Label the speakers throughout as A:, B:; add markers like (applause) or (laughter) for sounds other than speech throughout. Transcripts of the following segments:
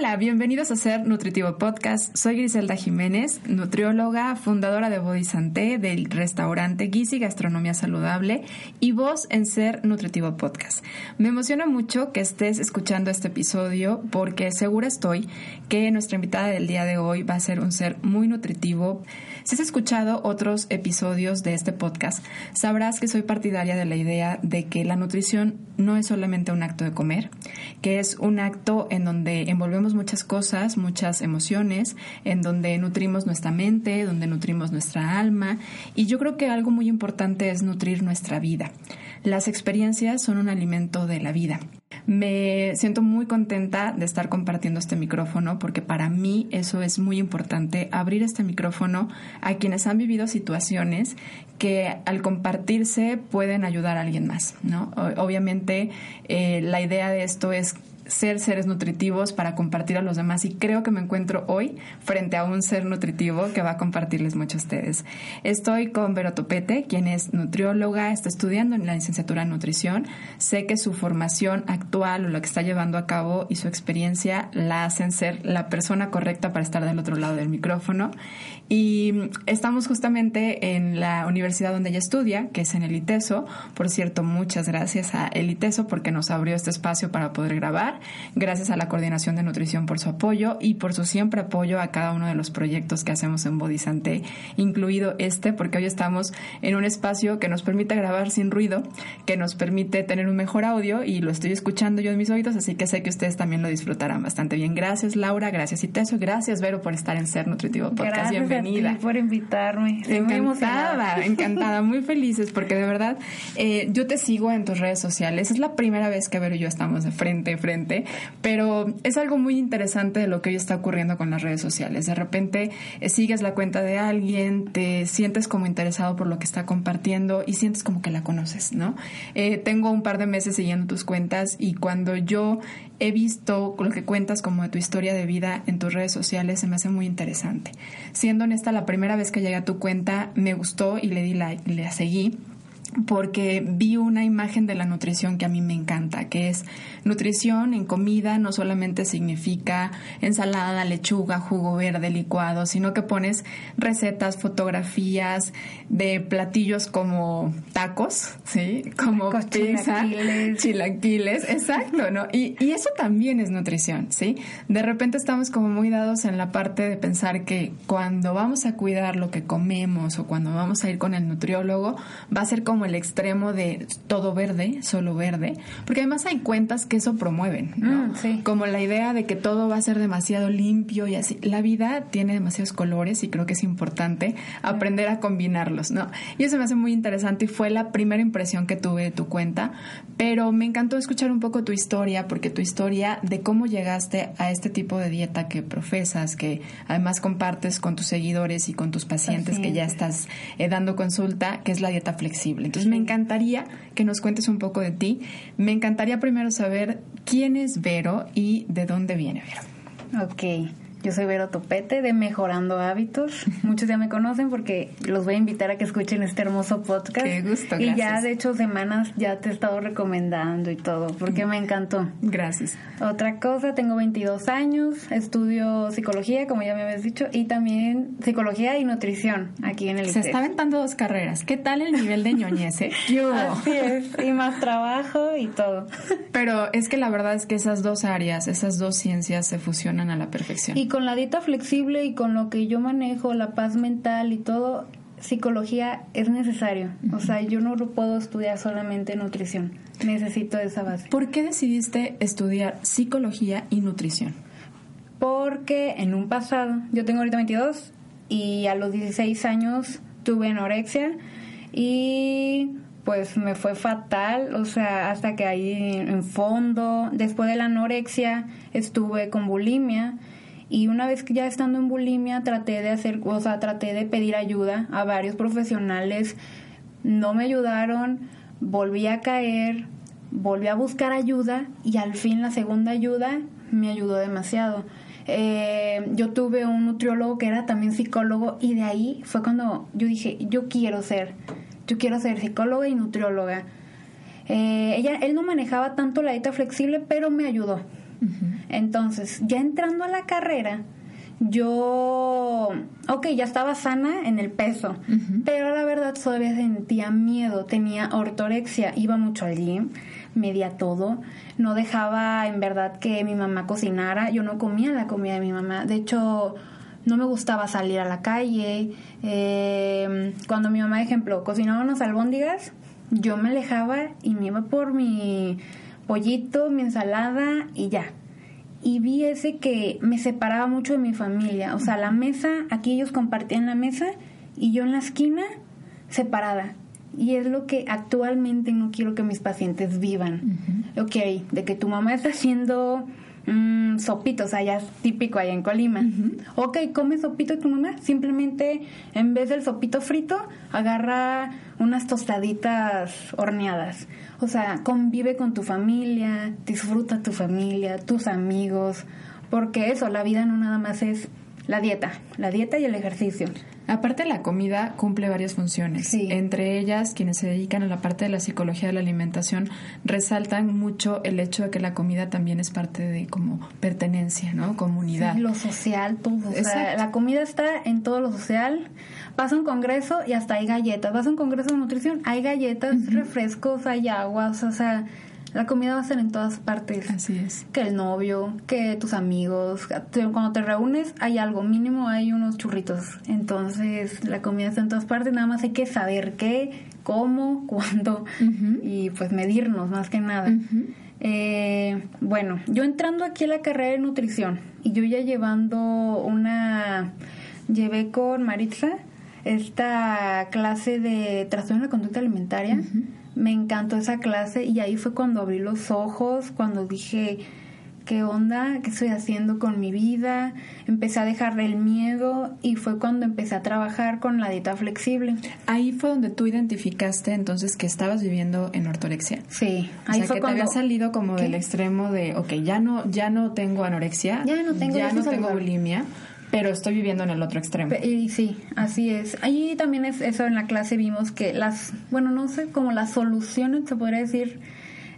A: Hola, bienvenidos a Ser Nutritivo Podcast. Soy Griselda Jiménez, nutrióloga, fundadora de Body Santé, del restaurante Gizi Gastronomía Saludable y voz en Ser Nutritivo Podcast. Me emociona mucho que estés escuchando este episodio porque segura estoy que nuestra invitada del día de hoy va a ser un ser muy nutritivo. Si has escuchado otros episodios de este podcast, sabrás que soy partidaria de la idea de que la nutrición no es solamente un acto de comer, que es un acto en donde envolvemos muchas cosas, muchas emociones, en donde nutrimos nuestra mente, donde nutrimos nuestra alma y yo creo que algo muy importante es nutrir nuestra vida. Las experiencias son un alimento de la vida. Me siento muy contenta de estar compartiendo este micrófono porque para mí eso es muy importante, abrir este micrófono a quienes han vivido situaciones que al compartirse pueden ayudar a alguien más, ¿no? Obviamente eh, la idea de esto es ser seres nutritivos para compartir a los demás y creo que me encuentro hoy frente a un ser nutritivo que va a compartirles mucho a ustedes. Estoy con Vero Topete, quien es nutrióloga, está estudiando en la licenciatura en nutrición. Sé que su formación actual o lo que está llevando a cabo y su experiencia la hacen ser la persona correcta para estar del otro lado del micrófono. Y estamos justamente en la universidad donde ella estudia, que es en el ITESO. Por cierto, muchas gracias a el ITESO porque nos abrió este espacio para poder grabar gracias a la Coordinación de Nutrición por su apoyo y por su siempre apoyo a cada uno de los proyectos que hacemos en Bodisante, incluido este, porque hoy estamos en un espacio que nos permite grabar sin ruido, que nos permite tener un mejor audio y lo estoy escuchando yo en mis oídos, así que sé que ustedes también lo disfrutarán bastante bien. Gracias Laura, gracias Iteso, gracias Vero por estar en Ser Nutritivo Podcast.
B: Gracias
A: Bienvenida.
B: A ti por invitarme.
A: encantada, encantada, (laughs) muy felices porque de verdad eh, yo te sigo en tus redes sociales. Es la primera vez que Vero y yo estamos de frente a pero es algo muy interesante de lo que hoy está ocurriendo con las redes sociales. De repente eh, sigues la cuenta de alguien, te sientes como interesado por lo que está compartiendo y sientes como que la conoces, ¿no? Eh, tengo un par de meses siguiendo tus cuentas y cuando yo he visto lo que cuentas como de tu historia de vida en tus redes sociales, se me hace muy interesante. Siendo honesta, la primera vez que llegué a tu cuenta me gustó y le di like, le seguí porque vi una imagen de la nutrición que a mí me encanta, que es nutrición en comida no solamente significa ensalada, lechuga, jugo verde, licuado, sino que pones recetas, fotografías de platillos como tacos, ¿sí? Como pizza, chilaquiles. exacto, ¿no? Y, y eso también es nutrición, ¿sí? De repente estamos como muy dados en la parte de pensar que cuando vamos a cuidar lo que comemos o cuando vamos a ir con el nutriólogo, va a ser como el extremo de todo verde, solo verde, porque además hay cuentas que eso promueven, ¿no? Mm, Como la idea de que todo va a ser demasiado limpio y así. La vida tiene demasiados colores y creo que es importante aprender a combinarlos, ¿no? Y eso me hace muy interesante y fue la primera impresión que tuve de tu cuenta, pero me encantó escuchar un poco tu historia, porque tu historia de cómo llegaste a este tipo de dieta que profesas, que además compartes con tus seguidores y con tus pacientes que ya estás eh, dando consulta, que es la dieta flexible. Entonces me encantaría que nos cuentes un poco de ti. Me encantaría primero saber quién es Vero y de dónde viene Vero.
B: Ok. Yo soy Vero Topete de Mejorando Hábitos. Muchos ya me conocen porque los voy a invitar a que escuchen este hermoso podcast.
A: Qué gusto,
B: Y ya de hecho semanas ya te he estado recomendando y todo porque me encantó.
A: Gracias.
B: Otra cosa, tengo 22 años, estudio psicología, como ya me habías dicho, y también psicología y nutrición aquí en el
A: Se está aventando dos carreras. ¿Qué tal el nivel de ñoñez, eh? (laughs)
B: Así es, y más trabajo y todo.
A: Pero es que la verdad es que esas dos áreas, esas dos ciencias se fusionan a la perfección
B: con la dieta flexible y con lo que yo manejo, la paz mental y todo, psicología es necesario. O sea, yo no puedo estudiar solamente nutrición. Necesito esa base.
A: ¿Por qué decidiste estudiar psicología y nutrición?
B: Porque en un pasado, yo tengo ahorita 22 y a los 16 años tuve anorexia y pues me fue fatal, o sea, hasta que ahí en fondo, después de la anorexia estuve con bulimia y una vez que ya estando en bulimia traté de hacer, o sea, traté de pedir ayuda a varios profesionales, no me ayudaron, volví a caer, volví a buscar ayuda y al fin la segunda ayuda me ayudó demasiado. Eh, yo tuve un nutriólogo que era también psicólogo y de ahí fue cuando yo dije, yo quiero ser, yo quiero ser psicóloga y nutrióloga. Eh, ella, él no manejaba tanto la dieta flexible, pero me ayudó. Entonces, ya entrando a la carrera, yo, ok, ya estaba sana en el peso, pero la verdad todavía sentía miedo, tenía ortorexia, iba mucho al gym, medía todo, no dejaba en verdad que mi mamá cocinara, yo no comía la comida de mi mamá, de hecho no me gustaba salir a la calle, eh, cuando mi mamá, ejemplo, cocinaba unos albóndigas, yo me alejaba y me iba por mi pollito, mi ensalada y ya y vi ese que me separaba mucho de mi familia. O sea, la mesa, aquí ellos compartían la mesa y yo en la esquina separada. Y es lo que actualmente no quiero que mis pacientes vivan. Ok, de que tu mamá está haciendo mmm, sopito, o sea, ya es típico allá en Colima. Ok, come sopito tu mamá, simplemente en vez del sopito frito, agarra unas tostaditas horneadas. O sea, convive con tu familia, disfruta tu familia, tus amigos, porque eso, la vida no nada más es la dieta, la dieta y el ejercicio.
A: Aparte la comida cumple varias funciones. Entre ellas, quienes se dedican a la parte de la psicología de la alimentación resaltan mucho el hecho de que la comida también es parte de como pertenencia, ¿no? Comunidad.
B: lo social, todo. O sea, la comida está en todo lo social. Vas a un congreso y hasta hay galletas. Vas a un congreso de nutrición, hay galletas, refrescos, hay aguas, o sea, la comida va a ser en todas partes.
A: Así es.
B: Que el novio, que tus amigos. Cuando te reúnes hay algo, mínimo hay unos churritos. Entonces la comida está en todas partes, nada más hay que saber qué, cómo, (laughs) cuándo y pues medirnos más que nada. Eh, bueno, yo entrando aquí a la carrera de nutrición y yo ya llevando una... Llevé con Maritza esta clase de trastorno de conducta alimentaria me encantó esa clase y ahí fue cuando abrí los ojos, cuando dije, ¿qué onda? ¿Qué estoy haciendo con mi vida? Empecé a dejarle el miedo y fue cuando empecé a trabajar con la dieta flexible.
A: Ahí fue donde tú identificaste entonces que estabas viviendo en ortorexia.
B: Sí,
A: ahí fue que cuando... te había salido como del extremo de, ok, ya no, ya no tengo anorexia,
B: ya no tengo,
A: ya no tengo bulimia pero estoy viviendo en el otro extremo.
B: Y sí, así es. Ahí también es eso en la clase vimos que las, bueno, no sé, como las soluciones, se podría decir,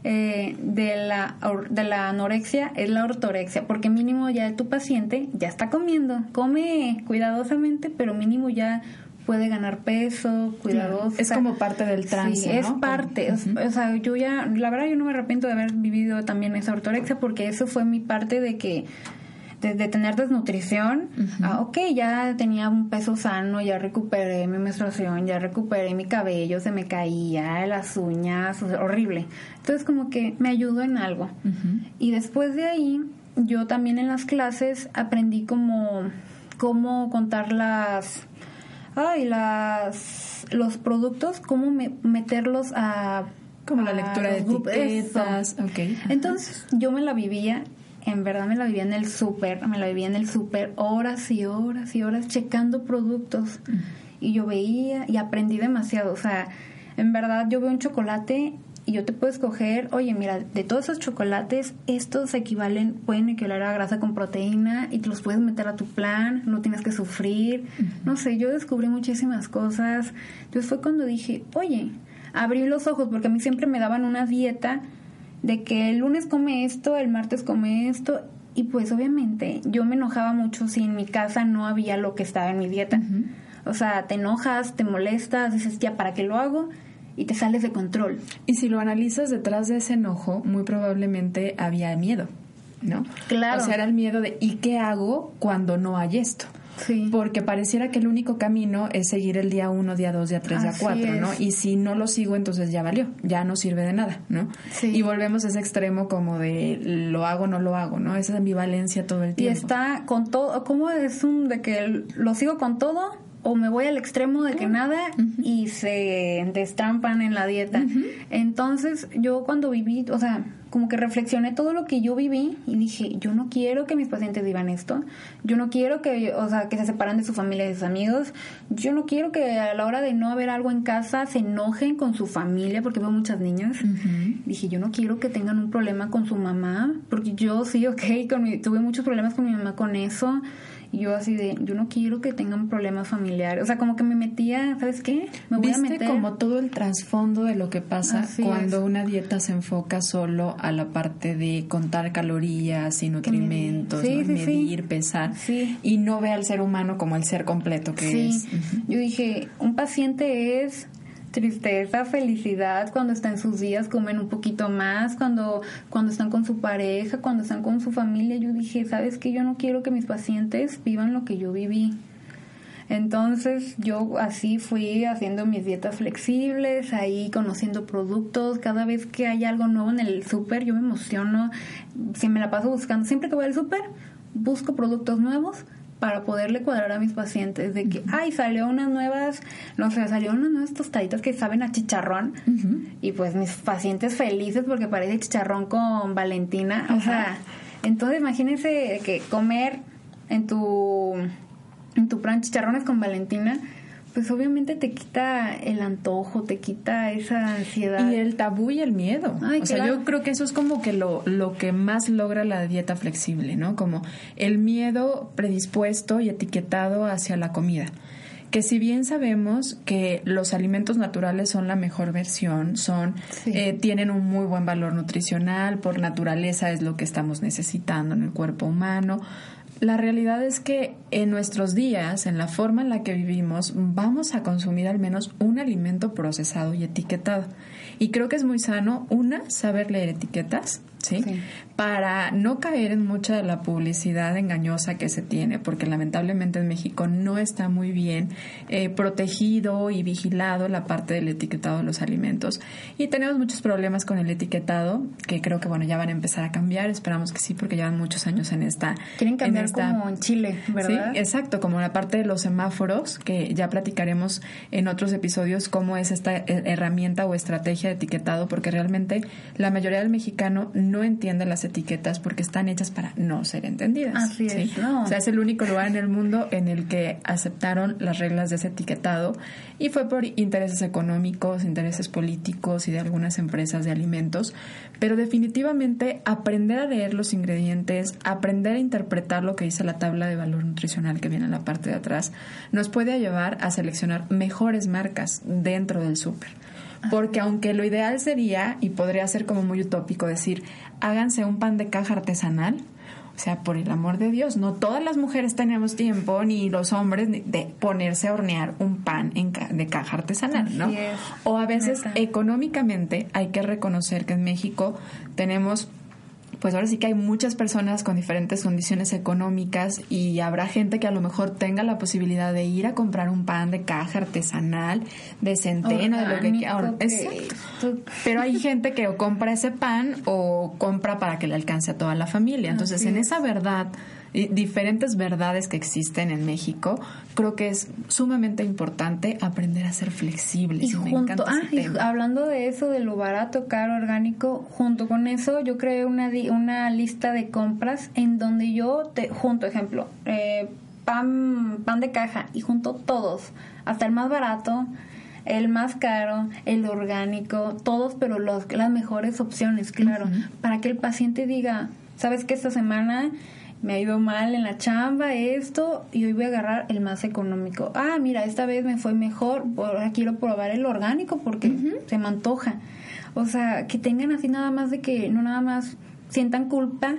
B: eh, de, la, de la anorexia es la ortorexia, porque mínimo ya tu paciente ya está comiendo, come cuidadosamente, pero mínimo ya puede ganar peso, cuidadoso.
A: Es como parte del trance.
B: Sí, es parte. O sea, yo ya, la verdad, yo no me arrepiento de haber vivido también esa ortorexia porque eso fue mi parte de que de, tener desnutrición, ah, ok, ya tenía un peso sano, ya recuperé mi menstruación, ya recuperé mi cabello, se me caía, las uñas, horrible. Entonces como que me ayudó en algo. Y después de ahí, yo también en las clases aprendí como cómo contar las ay las los productos cómo meterlos a
A: como la lectura de etiquetas okay.
B: entonces yo me la vivía en verdad me la vivía en el súper, me la vivía en el súper horas y horas y horas checando productos. Y yo veía y aprendí demasiado. O sea, en verdad yo veo un chocolate y yo te puedo escoger, oye, mira, de todos esos chocolates, estos equivalen, pueden equivaler a grasa con proteína y te los puedes meter a tu plan, no tienes que sufrir. No sé, yo descubrí muchísimas cosas. Entonces fue cuando dije, oye, abrí los ojos porque a mí siempre me daban una dieta de que el lunes come esto, el martes come esto, y pues obviamente yo me enojaba mucho si en mi casa no había lo que estaba en mi dieta. O sea, te enojas, te molestas, dices, ya, ¿para qué lo hago? Y te sales de control.
A: Y si lo analizas detrás de ese enojo, muy probablemente había miedo, ¿no?
B: Claro.
A: O sea, era el miedo de, ¿y qué hago cuando no hay esto? Porque pareciera que el único camino es seguir el día 1, día 2, día 3, día 4, ¿no? Y si no lo sigo, entonces ya valió, ya no sirve de nada, ¿no? Y volvemos a ese extremo como de lo hago, no lo hago, ¿no? Esa ambivalencia todo el tiempo.
B: Y está con todo, ¿cómo es un de que lo sigo con todo? o me voy al extremo de que nada y se destrampan en la dieta. Entonces, yo cuando viví, o sea, como que reflexioné todo lo que yo viví y dije, yo no quiero que mis pacientes vivan esto, yo no quiero que, o sea, que se separan de su familia y de sus amigos, yo no quiero que a la hora de no haber algo en casa se enojen con su familia, porque veo muchas niñas. Dije, yo no quiero que tengan un problema con su mamá, porque yo sí, ok, con tuve muchos problemas con mi mamá con eso. Y yo así de, yo no quiero que tengan problemas familiares. O sea, como que me metía, ¿sabes qué? Me
A: voy a meter. como todo el trasfondo de lo que pasa cuando una dieta se enfoca solo a la parte de contar calorías y nutrimentos, medir, pesar, y no ve al ser humano como el ser completo que es.
B: Yo dije, un paciente es tristeza, felicidad, cuando están en sus días comen un poquito más, cuando, cuando están con su pareja, cuando están con su familia. Yo dije, ¿sabes qué? Yo no quiero que mis pacientes vivan lo que yo viví. Entonces yo así fui haciendo mis dietas flexibles, ahí conociendo productos, cada vez que hay algo nuevo en el súper yo me emociono, si me la paso buscando, siempre que voy al súper busco productos nuevos para poderle cuadrar a mis pacientes de que, ay, salió unas nuevas, no sé, salió unas nuevas tostaditas que saben a chicharrón y pues mis pacientes felices porque parece chicharrón con Valentina, o sea, entonces imagínense que comer en tu en tu plan chicharrones con Valentina pues obviamente te quita el antojo, te quita esa ansiedad.
A: Y el tabú y el miedo. o sea, yo creo que eso es como que lo, lo que más logra la dieta flexible, ¿no? Como el miedo predispuesto y etiquetado hacia la comida. Que si bien sabemos que los alimentos naturales son la mejor versión, son eh, tienen un muy buen valor nutricional, por naturaleza es lo que estamos necesitando en el cuerpo humano, la realidad es que en nuestros días, en la forma en la que vivimos, vamos a consumir al menos un alimento procesado y etiquetado. Y creo que es muy sano, una, saber leer etiquetas, ¿sí? Para no caer en mucha de la publicidad engañosa que se tiene, porque lamentablemente en México no está muy bien eh, protegido y vigilado la parte del etiquetado de los alimentos. Y tenemos muchos problemas con el etiquetado, que creo que bueno, ya van a empezar a cambiar, esperamos que sí, porque llevan muchos años en esta...
B: Quieren cambiar como en Chile, ¿verdad?
A: Sí, exacto, como la parte de los semáforos, que ya platicaremos en otros episodios cómo es esta eh, herramienta o estrategia de etiquetado, porque realmente la mayoría del mexicano no entiende las etiquetas porque están hechas para no ser entendidas.
B: Así es.
A: O sea, es el único lugar en el mundo en el que aceptaron las reglas de ese etiquetado y fue por intereses económicos, intereses políticos y de algunas empresas de alimentos. Pero definitivamente aprender a leer los ingredientes, aprender a interpretar lo que dice la tabla de valor nutricional que viene en la parte de atrás, nos puede llevar a seleccionar mejores marcas dentro del súper. Porque aunque lo ideal sería, y podría ser como muy utópico, decir, háganse un pan de caja artesanal, o sea, por el amor de Dios, no todas las mujeres tenemos tiempo, ni los hombres, de ponerse a hornear un pan en de caja artesanal, ¿no? o a veces económicamente hay que reconocer que en México tenemos pues ahora sí que hay muchas personas con diferentes condiciones económicas y habrá gente que a lo mejor tenga la posibilidad de ir a comprar un pan de caja artesanal, de centeno, de lo que ahora, Pero hay gente que o compra ese pan o compra para que le alcance a toda la familia. Entonces, en esa verdad diferentes verdades que existen en México, creo que es sumamente importante aprender a ser flexibles.
B: Y junto, ah, hablando de eso, de lo barato, caro, orgánico, junto con eso yo creé una, una lista de compras en donde yo, te, junto, ejemplo, eh, pan, pan de caja y junto todos, hasta el más barato, el más caro, el orgánico, todos, pero los, las mejores opciones, claro, para que el paciente diga, sabes que esta semana me ha ido mal en la chamba, esto, y hoy voy a agarrar el más económico. Ah, mira, esta vez me fue mejor, ahora quiero probar el orgánico porque se me antoja. O sea, que tengan así nada más de que no nada más sientan culpa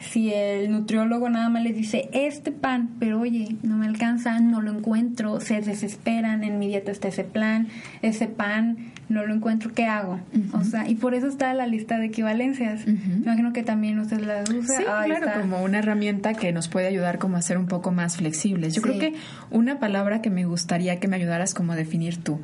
B: si el nutriólogo nada más les dice este pan, pero oye, no me alcanza, no lo encuentro, se desesperan, en mi dieta está ese plan, ese pan, no lo encuentro, ¿qué hago? O sea, y por eso está la lista de equivalencias. Me imagino que también usted la usa.
A: Sí, claro, como una herramienta que nos puede ayudar como a ser un poco más flexibles. Yo creo que una palabra que me gustaría que me ayudaras como a definir tú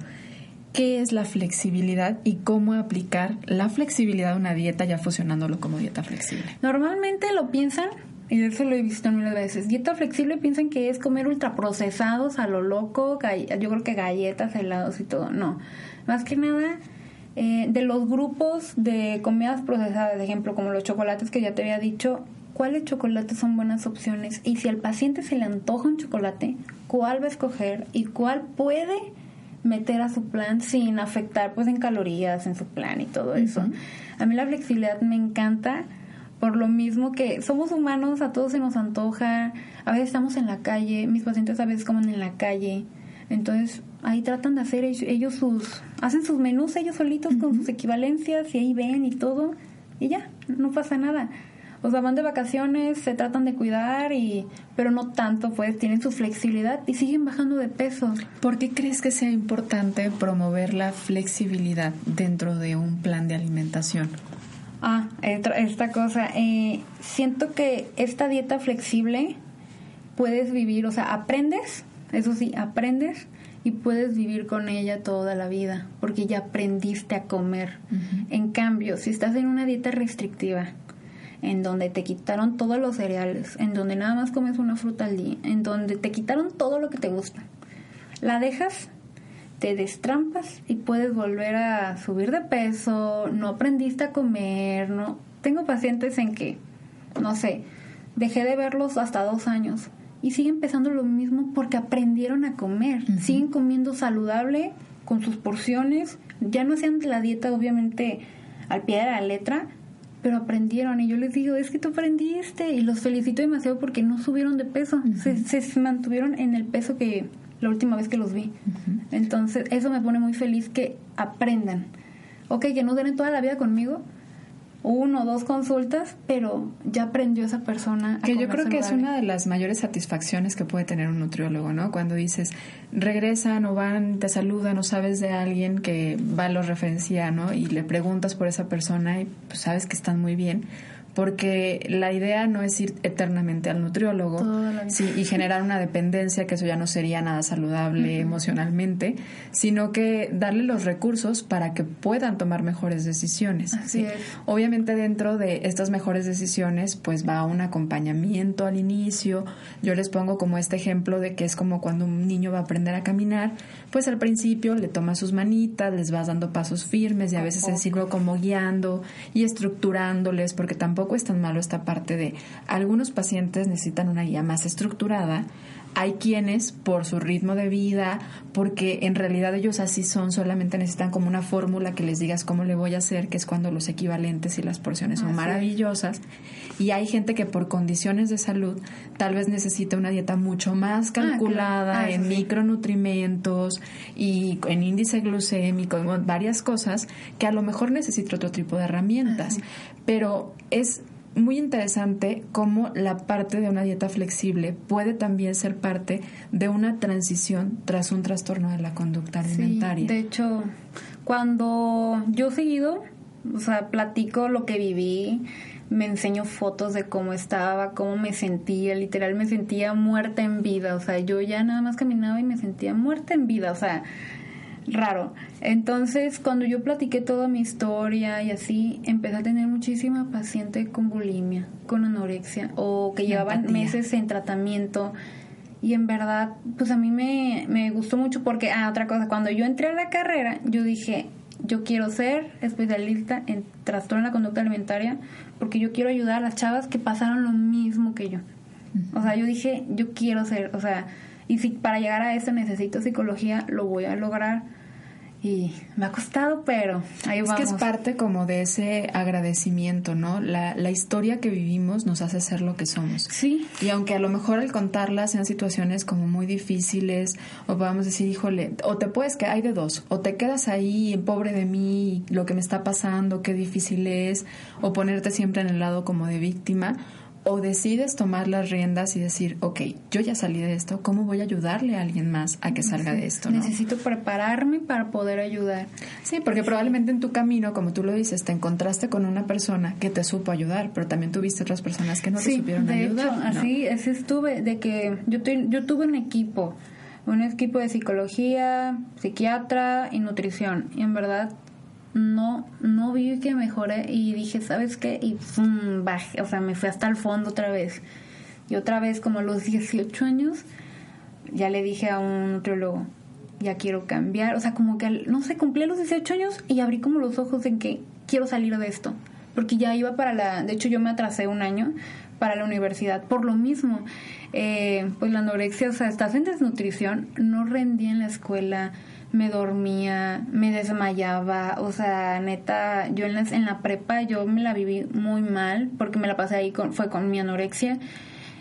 A: qué es la flexibilidad y cómo aplicar la flexibilidad a una dieta ya fusionándolo como dieta flexible.
B: Normalmente lo piensan y eso lo he visto mil veces. Dieta flexible piensan que es comer ultraprocesados a lo loco, yo creo que galletas, helados y todo. No, más que nada eh, de los grupos de comidas procesadas, de ejemplo, como los chocolates que ya te había dicho, cuáles chocolates son buenas opciones y si al paciente se le antoja un chocolate, cuál va a escoger y cuál puede meter a su plan sin afectar pues en calorías en su plan y todo eso. A mí la flexibilidad me encanta por lo mismo que somos humanos, a todos se nos antoja, a veces estamos en la calle, mis pacientes a veces comen en la calle, entonces ahí tratan de hacer ellos sus, hacen sus menús ellos solitos con sus equivalencias y ahí ven y todo. Y ya, no pasa nada. O sea, van de vacaciones, se tratan de cuidar y pero no tanto, pues tienen su flexibilidad y siguen bajando de peso.
A: ¿Por qué crees que sea importante promover la flexibilidad dentro de un plan de alimentación?
B: Ah, esta, cosa, eh, siento que esta dieta flexible puedes vivir, o sea, aprendes, eso sí, aprendes y puedes vivir con ella toda la vida, porque ya aprendiste a comer. En cambio, si estás en una dieta restrictiva, en donde te quitaron todos los cereales, en donde nada más comes una fruta al día, en donde te quitaron todo lo que te gusta, la dejas, te destrampas y puedes volver a subir de peso, no aprendiste a comer, no. Tengo pacientes en que, no sé, dejé de verlos hasta dos años y siguen empezando lo mismo porque aprendieron a comer, siguen comiendo saludable con sus porciones, ya no hacían la dieta obviamente al pie de la letra, pero aprendieron. Y yo les digo, es que tú aprendiste y los felicito demasiado porque no subieron de peso, se, se, mantuvieron en el peso que la última vez que los vi. Entonces, eso me pone muy feliz que aprendan. Ok, que no den toda la vida conmigo, uno o dos consultas, pero ya aprendió esa persona.
A: que yo creo que es una de las mayores satisfacciones que puede tener un nutriólogo, ¿no? Cuando dices, regresan o van, te saludan o sabes de alguien que va, los referencia, ¿no? Y le preguntas por esa persona y pues sabes que están muy bien porque la idea no es ir eternamente al nutriólogo sí, y generar una dependencia, que eso ya no sería nada saludable emocionalmente, sino que darle los recursos para que puedan tomar mejores decisiones. Obviamente dentro de estas mejores decisiones, pues va un acompañamiento al inicio. Yo les pongo como este ejemplo de que es como cuando un niño va a aprender a caminar, pues al principio le tomas sus manitas, les vas dando pasos firmes y a veces se sirve como guiando y estructurándoles, porque tampoco es tan malo esta parte de algunos pacientes necesitan una guía más estructurada, hay quienes por su ritmo de vida, porque en realidad ellos así son, solamente necesitan como una fórmula que les digas cómo le voy a hacer, que es cuando los equivalentes y las porciones son maravillosas. Y hay gente que por condiciones de salud tal vez necesita una dieta mucho más ah, calculada ah, en micronutrimentos y en índice glucémico, en varias cosas, que a lo mejor necesita otro tipo de herramientas. Pero es muy interesante cómo la parte de una dieta flexible puede también ser parte de una transición tras un trastorno de la conducta alimentaria.
B: de hecho, cuando yo seguido, o sea, platico lo que viví, me enseño fotos de cómo estaba, cómo me sentía, literal me sentía muerta en vida, o sea, yo ya nada más caminaba y me sentía muerta en vida, o sea, raro. Entonces, cuando yo platiqué toda mi historia y así, empecé a tener muchísima paciente con bulimia, con anorexia, o que llevaban meses en tratamiento. Y en verdad, pues a mí me, me gustó mucho porque, ah, otra cosa, cuando yo entré a la carrera, yo dije, yo quiero ser especialista en trastorno de la conducta alimentaria porque yo quiero ayudar a las chavas que pasaron lo mismo que yo. O sea, yo dije, yo quiero ser, o sea, y si para llegar a eso necesito psicología, lo voy a lograr y me ha costado, pero ahí
A: vamos.
B: Es
A: que es parte como de ese agradecimiento, ¿no? La, la historia que vivimos nos hace ser lo que somos.
B: Sí.
A: Y aunque a lo mejor al contarla sean situaciones como muy difíciles, o podamos decir, híjole, o te puedes que hay de dos, o te quedas ahí, pobre de mí, lo que me está pasando, qué difícil es, o ponerte siempre en el lado como de víctima, o decides tomar las riendas y decir, ok, yo ya salí de esto, ¿cómo voy a ayudarle a alguien más a que salga de esto?
B: Necesito prepararme para poder ayudar.
A: Sí, porque probablemente en tu camino, como tú lo dices, te encontraste con una persona que te supo ayudar, pero también tuviste otras personas que no te supieron
B: de
A: ayudar.
B: Hecho, así, así estuve, de que yo, yo tuve un equipo, un equipo de psicología, psiquiatra y nutrición, y en verdad no, no vi que mejoré y dije, ¿sabes qué? Y pum, bajé, o sea, me fui hasta el fondo otra vez. Y otra vez, como a los 18 años, ya le dije a un nutriólogo, ya quiero cambiar. O sea, como que, no sé, cumplí los 18 años y abrí como los ojos en que quiero salir de esto. Porque ya iba para la, de hecho yo me atrasé un año para la universidad por lo mismo. Eh, pues la anorexia, o sea, estás en desnutrición, no rendía en la escuela, me dormía, me desmayaba, o sea, neta, yo en la, en la prepa yo me la viví muy mal porque me la pasé ahí, con, fue con mi anorexia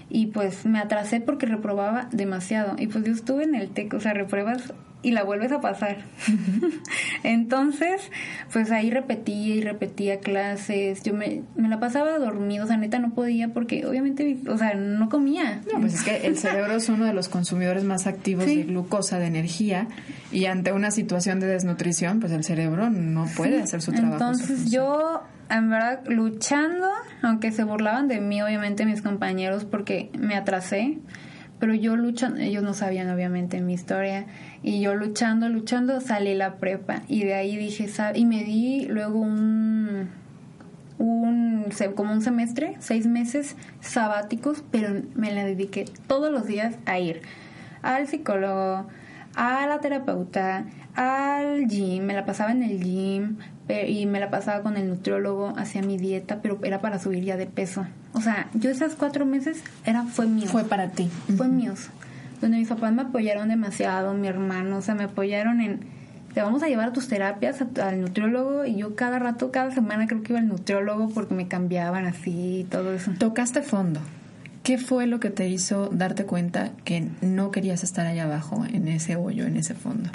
B: y pues me atrasé porque reprobaba demasiado. Y pues yo estuve en el TEC, o sea, repruebas y la vuelves a pasar. (laughs) Entonces, pues ahí repetía y repetía clases, yo me, me la pasaba dormido, o sea, neta no podía porque obviamente, o sea, no comía.
A: No, pues es que el cerebro es uno de los consumidores más activos de glucosa, de energía, y ante una situación de desnutrición, pues el cerebro no puede hacer su trabajo.
B: Entonces yo en verdad luchando, aunque se burlaban de mí obviamente mis compañeros porque me atrasé, pero yo luchando, ellos no sabían obviamente mi historia, y yo luchando, luchando salí la prepa. Y de ahí dije, y me di luego un, un, como un semestre, seis meses sabáticos, pero me la dediqué todos los días a ir al psicólogo, a la terapeuta, al gym, me la pasaba en el gym, y me la pasaba con el nutriólogo, hacía mi dieta, pero era para subir ya de peso. O sea, yo esas cuatro meses era fue mío.
A: Fue para ti.
B: Fue míos. Donde mis papás me apoyaron demasiado, mi hermano, o sea, me apoyaron en, te vamos a llevar a tus terapias al nutriólogo y yo cada rato, cada semana creo que iba al nutriólogo porque me cambiaban así y todo eso.
A: Tocaste fondo. ¿Qué fue lo que te hizo darte cuenta que no querías estar allá abajo, en ese hoyo, en ese fondo?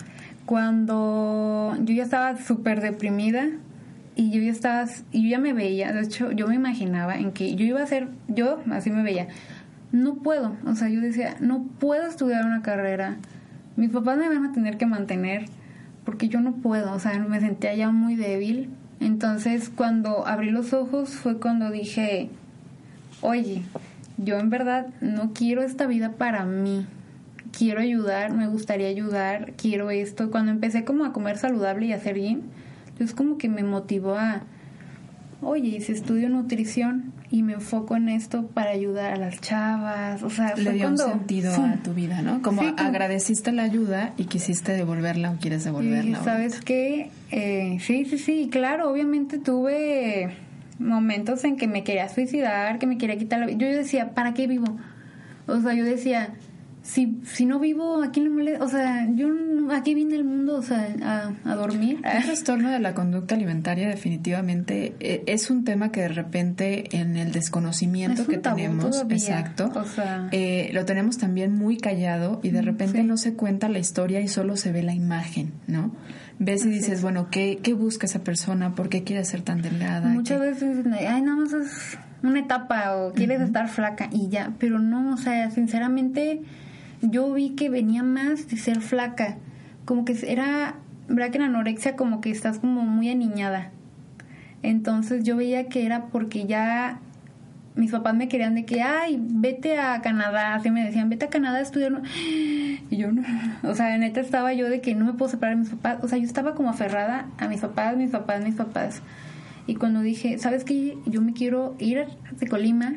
B: cuando yo ya estaba súper deprimida y yo ya estaba, y yo ya me veía, de hecho yo me imaginaba en que yo iba a ser, yo así me veía, no puedo, o sea, yo decía, no puedo estudiar una carrera, mis papás me van a tener que mantener porque yo no puedo, o sea, me sentía ya muy débil. Entonces, cuando abrí los ojos fue cuando dije, oye, yo en verdad no quiero esta vida para mí quiero ayudar, me gustaría ayudar, quiero esto. Cuando empecé como a comer saludable y a hacer bien, entonces como que me motivó a, oye, y si estudio nutrición y me enfoco en esto para ayudar a las chavas, o sea,
A: le dio un sentido a tu vida, ¿no? Como agradeciste la ayuda y quisiste devolverla o quieres devolverla.
B: ¿Sabes qué? Eh, sí, sí, sí, claro, obviamente tuve momentos en que me quería suicidar, que me quería quitar la vida. Yo decía, ¿para qué vivo? O sea, yo decía, si, si no vivo, aquí no me O sea, yo aquí vine al mundo, o sea, a, dormir.
A: El trastorno de la conducta alimentaria definitivamente eh, es un tema que de repente en el desconocimiento que tenemos, exacto, eh, lo tenemos también muy callado y de repente no se cuenta la historia y solo se ve la imagen, ¿no? Ves y dices, bueno, ¿qué, ¿qué busca esa persona? ¿Por qué quiere ser tan delgada?
B: Muchas veces, ay, nada más es una etapa o quieres estar flaca y ya, pero no, o sea, sinceramente yo vi que venía más de ser flaca. Como que era, verdad que en anorexia como que estás como muy aniñada. Entonces yo veía que era porque ya mis papás me querían de que, ay, vete a Canadá, así me decían, vete a Canadá a estudiar. Y yo no, o sea, neta estaba yo de que no me puedo separar de mis papás, o sea, yo estaba como aferrada a mis papás, mis papás, mis papás. Y cuando dije, ¿sabes qué? Yo me quiero ir de Colima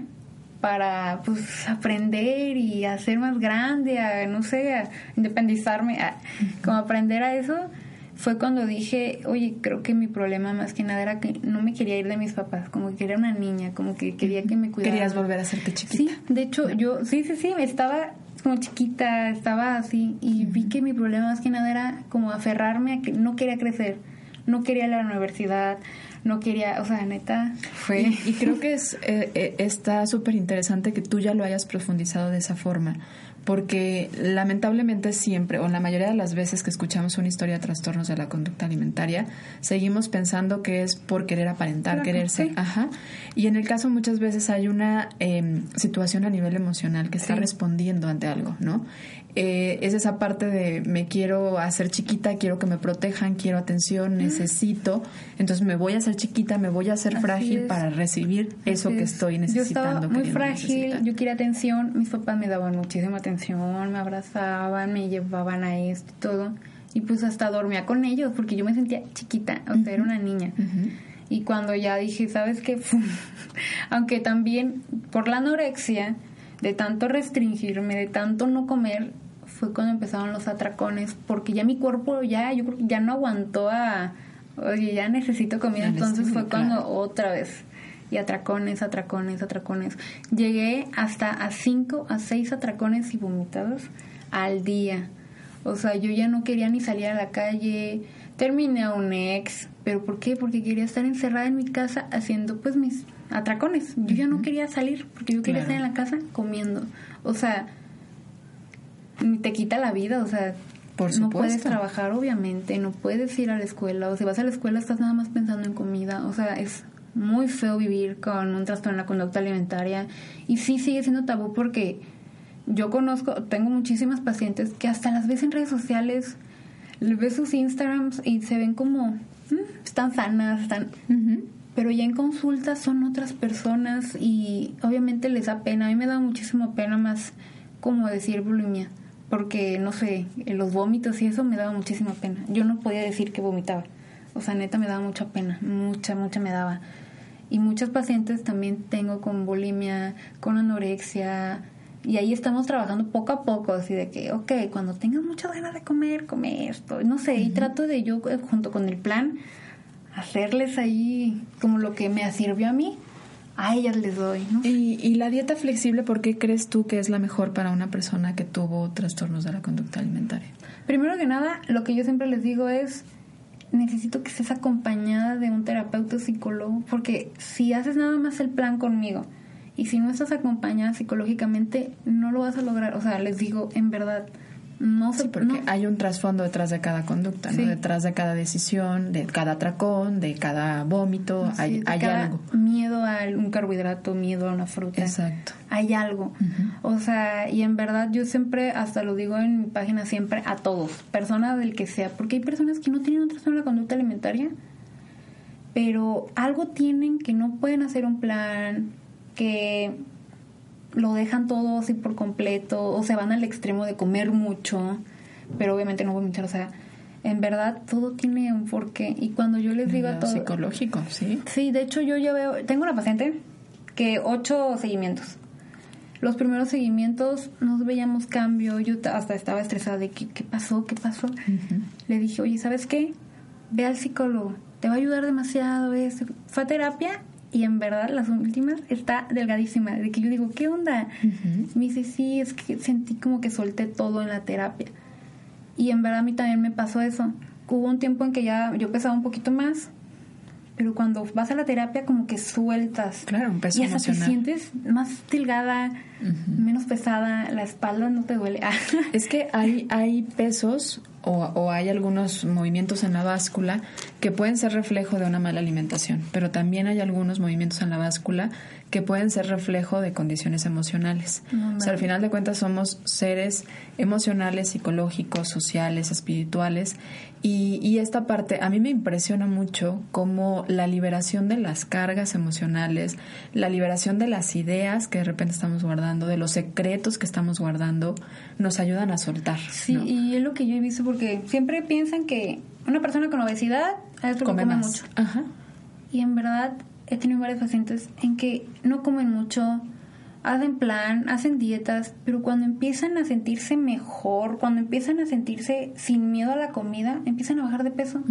B: para pues aprender y hacer más grande, a, no sé, a independizarme, a, como aprender a eso, fue cuando dije, oye, creo que mi problema más que nada era que no me quería ir de mis papás, como que era una niña, como que quería que me cuidara.
A: Querías volver a hacerte chiquita.
B: Sí, de hecho, yo, sí, sí, sí, estaba como chiquita, estaba así, y vi que mi problema más que nada era como aferrarme a que no quería crecer, no quería ir a la universidad, no quería, o sea, neta, fue...
A: Y, creo que es eh, eh, está súper interesante que tú ya lo hayas profundizado de esa forma, porque lamentablemente siempre, o la mayoría de las veces que escuchamos una historia de trastornos de la conducta alimentaria, seguimos pensando que es por querer aparentar, quererse. Ajá. Y en el caso muchas veces hay una em, situación a nivel emocional que está respondiendo ante algo, ¿no? Eh, es esa parte de me quiero hacer chiquita, quiero que me protejan, quiero atención, necesito, entonces me voy a hacer chiquita, me voy a hacer frágil para recibir eso que estoy necesitando.
B: Yo estaba muy frágil, yo quería atención, mis papás me daban muchísima atención, me abrazaban, me llevaban a esto y todo. Y pues hasta dormía con ellos porque yo me sentía chiquita, o sea, era una niña. Y cuando ya dije, ¿sabes qué? (laughs) Aunque también por la anorexia, de tanto restringirme, de tanto no comer, fue cuando empezaron los atracones, porque ya mi cuerpo ya, yo creo que ya no aguantó a, oye, ya necesito comida, entonces fue cuando otra vez y atracones, atracones, atracones. Llegué hasta a cinco, a seis atracones y vomitados al día. O sea, yo ya no quería ni salir a la calle. Terminé a un ex. ¿Pero por qué? Porque quería estar encerrada en mi casa haciendo pues mis atracones. Yo ya no quería salir porque yo quería estar en la casa comiendo. O sea, te quita la vida, o sea, por no puedes trabajar obviamente, no puedes ir a la escuela, o si vas a la escuela estás nada más pensando en comida, o sea, es muy feo vivir con un trastorno en la conducta alimentaria y sí sigue siendo tabú porque yo conozco, tengo muchísimas pacientes que hasta las ves en redes sociales, ves sus Instagrams y se ven como, mm, están sanas, están... Pero ya en consultas son otras personas y obviamente les da pena. A mí me da muchísimo pena más como decir bulimia, porque no sé, los vómitos y eso me daba muchísima pena. Yo no podía decir que vomitaba. O sea, neta me daba mucha pena, mucha, mucha me daba. Y muchas pacientes también tengo con bulimia, con anorexia, y ahí estamos trabajando poco a poco, así de que, ok, cuando tengas muchas ganas de comer, come esto. No sé, y trato de yo, eh, junto con el plan, hacerles ahí como lo que me sirvió a mí, a ellas les doy. ¿no?
A: ¿Y, ¿Y la dieta flexible, por qué crees tú que es la mejor para una persona que tuvo trastornos de la conducta alimentaria?
B: Primero que nada, lo que yo siempre les digo es, necesito que estés acompañada de un terapeuta psicólogo, porque si haces nada más el plan conmigo, y si no estás acompañada psicológicamente, no lo vas a lograr. O sea, les digo, en verdad, no sé.
A: porque hay un trasfondo detrás de cada conducta, ¿no? Detrás de cada decisión, de cada atracón, de cada vómito, hay, algo.
B: Miedo a un carbohidrato, miedo a una fruta.
A: Exacto.
B: Hay algo. O sea, y en verdad yo siempre, hasta lo digo en mi página siempre, a todos, persona del que sea, porque hay personas que no tienen un trastorno de la conducta alimentaria, pero algo tienen que no pueden hacer un plan, que lo dejan todo así por completo o se van al extremo de comer mucho, pero obviamente no vomitar, o sea, en verdad todo tiene un porqué y cuando yo les digo a todos
A: psicológico, sí.
B: Sí, de hecho yo ya veo, tengo una paciente que ocho seguimientos. Los primeros seguimientos nos veíamos cambio, yo hasta estaba estresada de qué, qué pasó, qué pasó. Le dije, oye, ¿sabes qué? Ve al psicólogo, te va a ayudar demasiado. eso Fue a terapia y en verdad las últimas está delgadísima. De que yo digo, ¿qué onda? Me dice, sí, es que sentí como que solté todo en la terapia. Y en verdad a mí también me pasó eso. Hubo un tiempo en que ya yo pesaba un poquito más, pero cuando vas a la terapia como que sueltas.
A: Claro, un peso
B: Y hasta te sientes más delgada, menos pesada, la espalda no te duele. (laughs)
A: es que hay, hay pesos o, hay algunos movimientos en la báscula que pueden ser reflejo de una mala alimentación, pero también hay algunos movimientos en la báscula que pueden ser reflejo de condiciones emocionales. o sea, al final de cuentas somos seres emocionales, psicológicos, sociales, espirituales, y, y esta parte a mí me impresiona mucho como la liberación de las cargas emocionales, la liberación de las ideas que de repente estamos guardando, de los secretos que estamos guardando, nos ayudan a soltar.
B: Sí, y es lo que yo he visto porque siempre piensan que una persona con obesidad es come, come mucho. Ajá. Y en verdad he tenido varios pacientes en que no comen mucho, hacen plan, hacen dietas, pero cuando empiezan a sentirse mejor, cuando empiezan a sentirse sin miedo a la comida, empiezan a bajar de peso.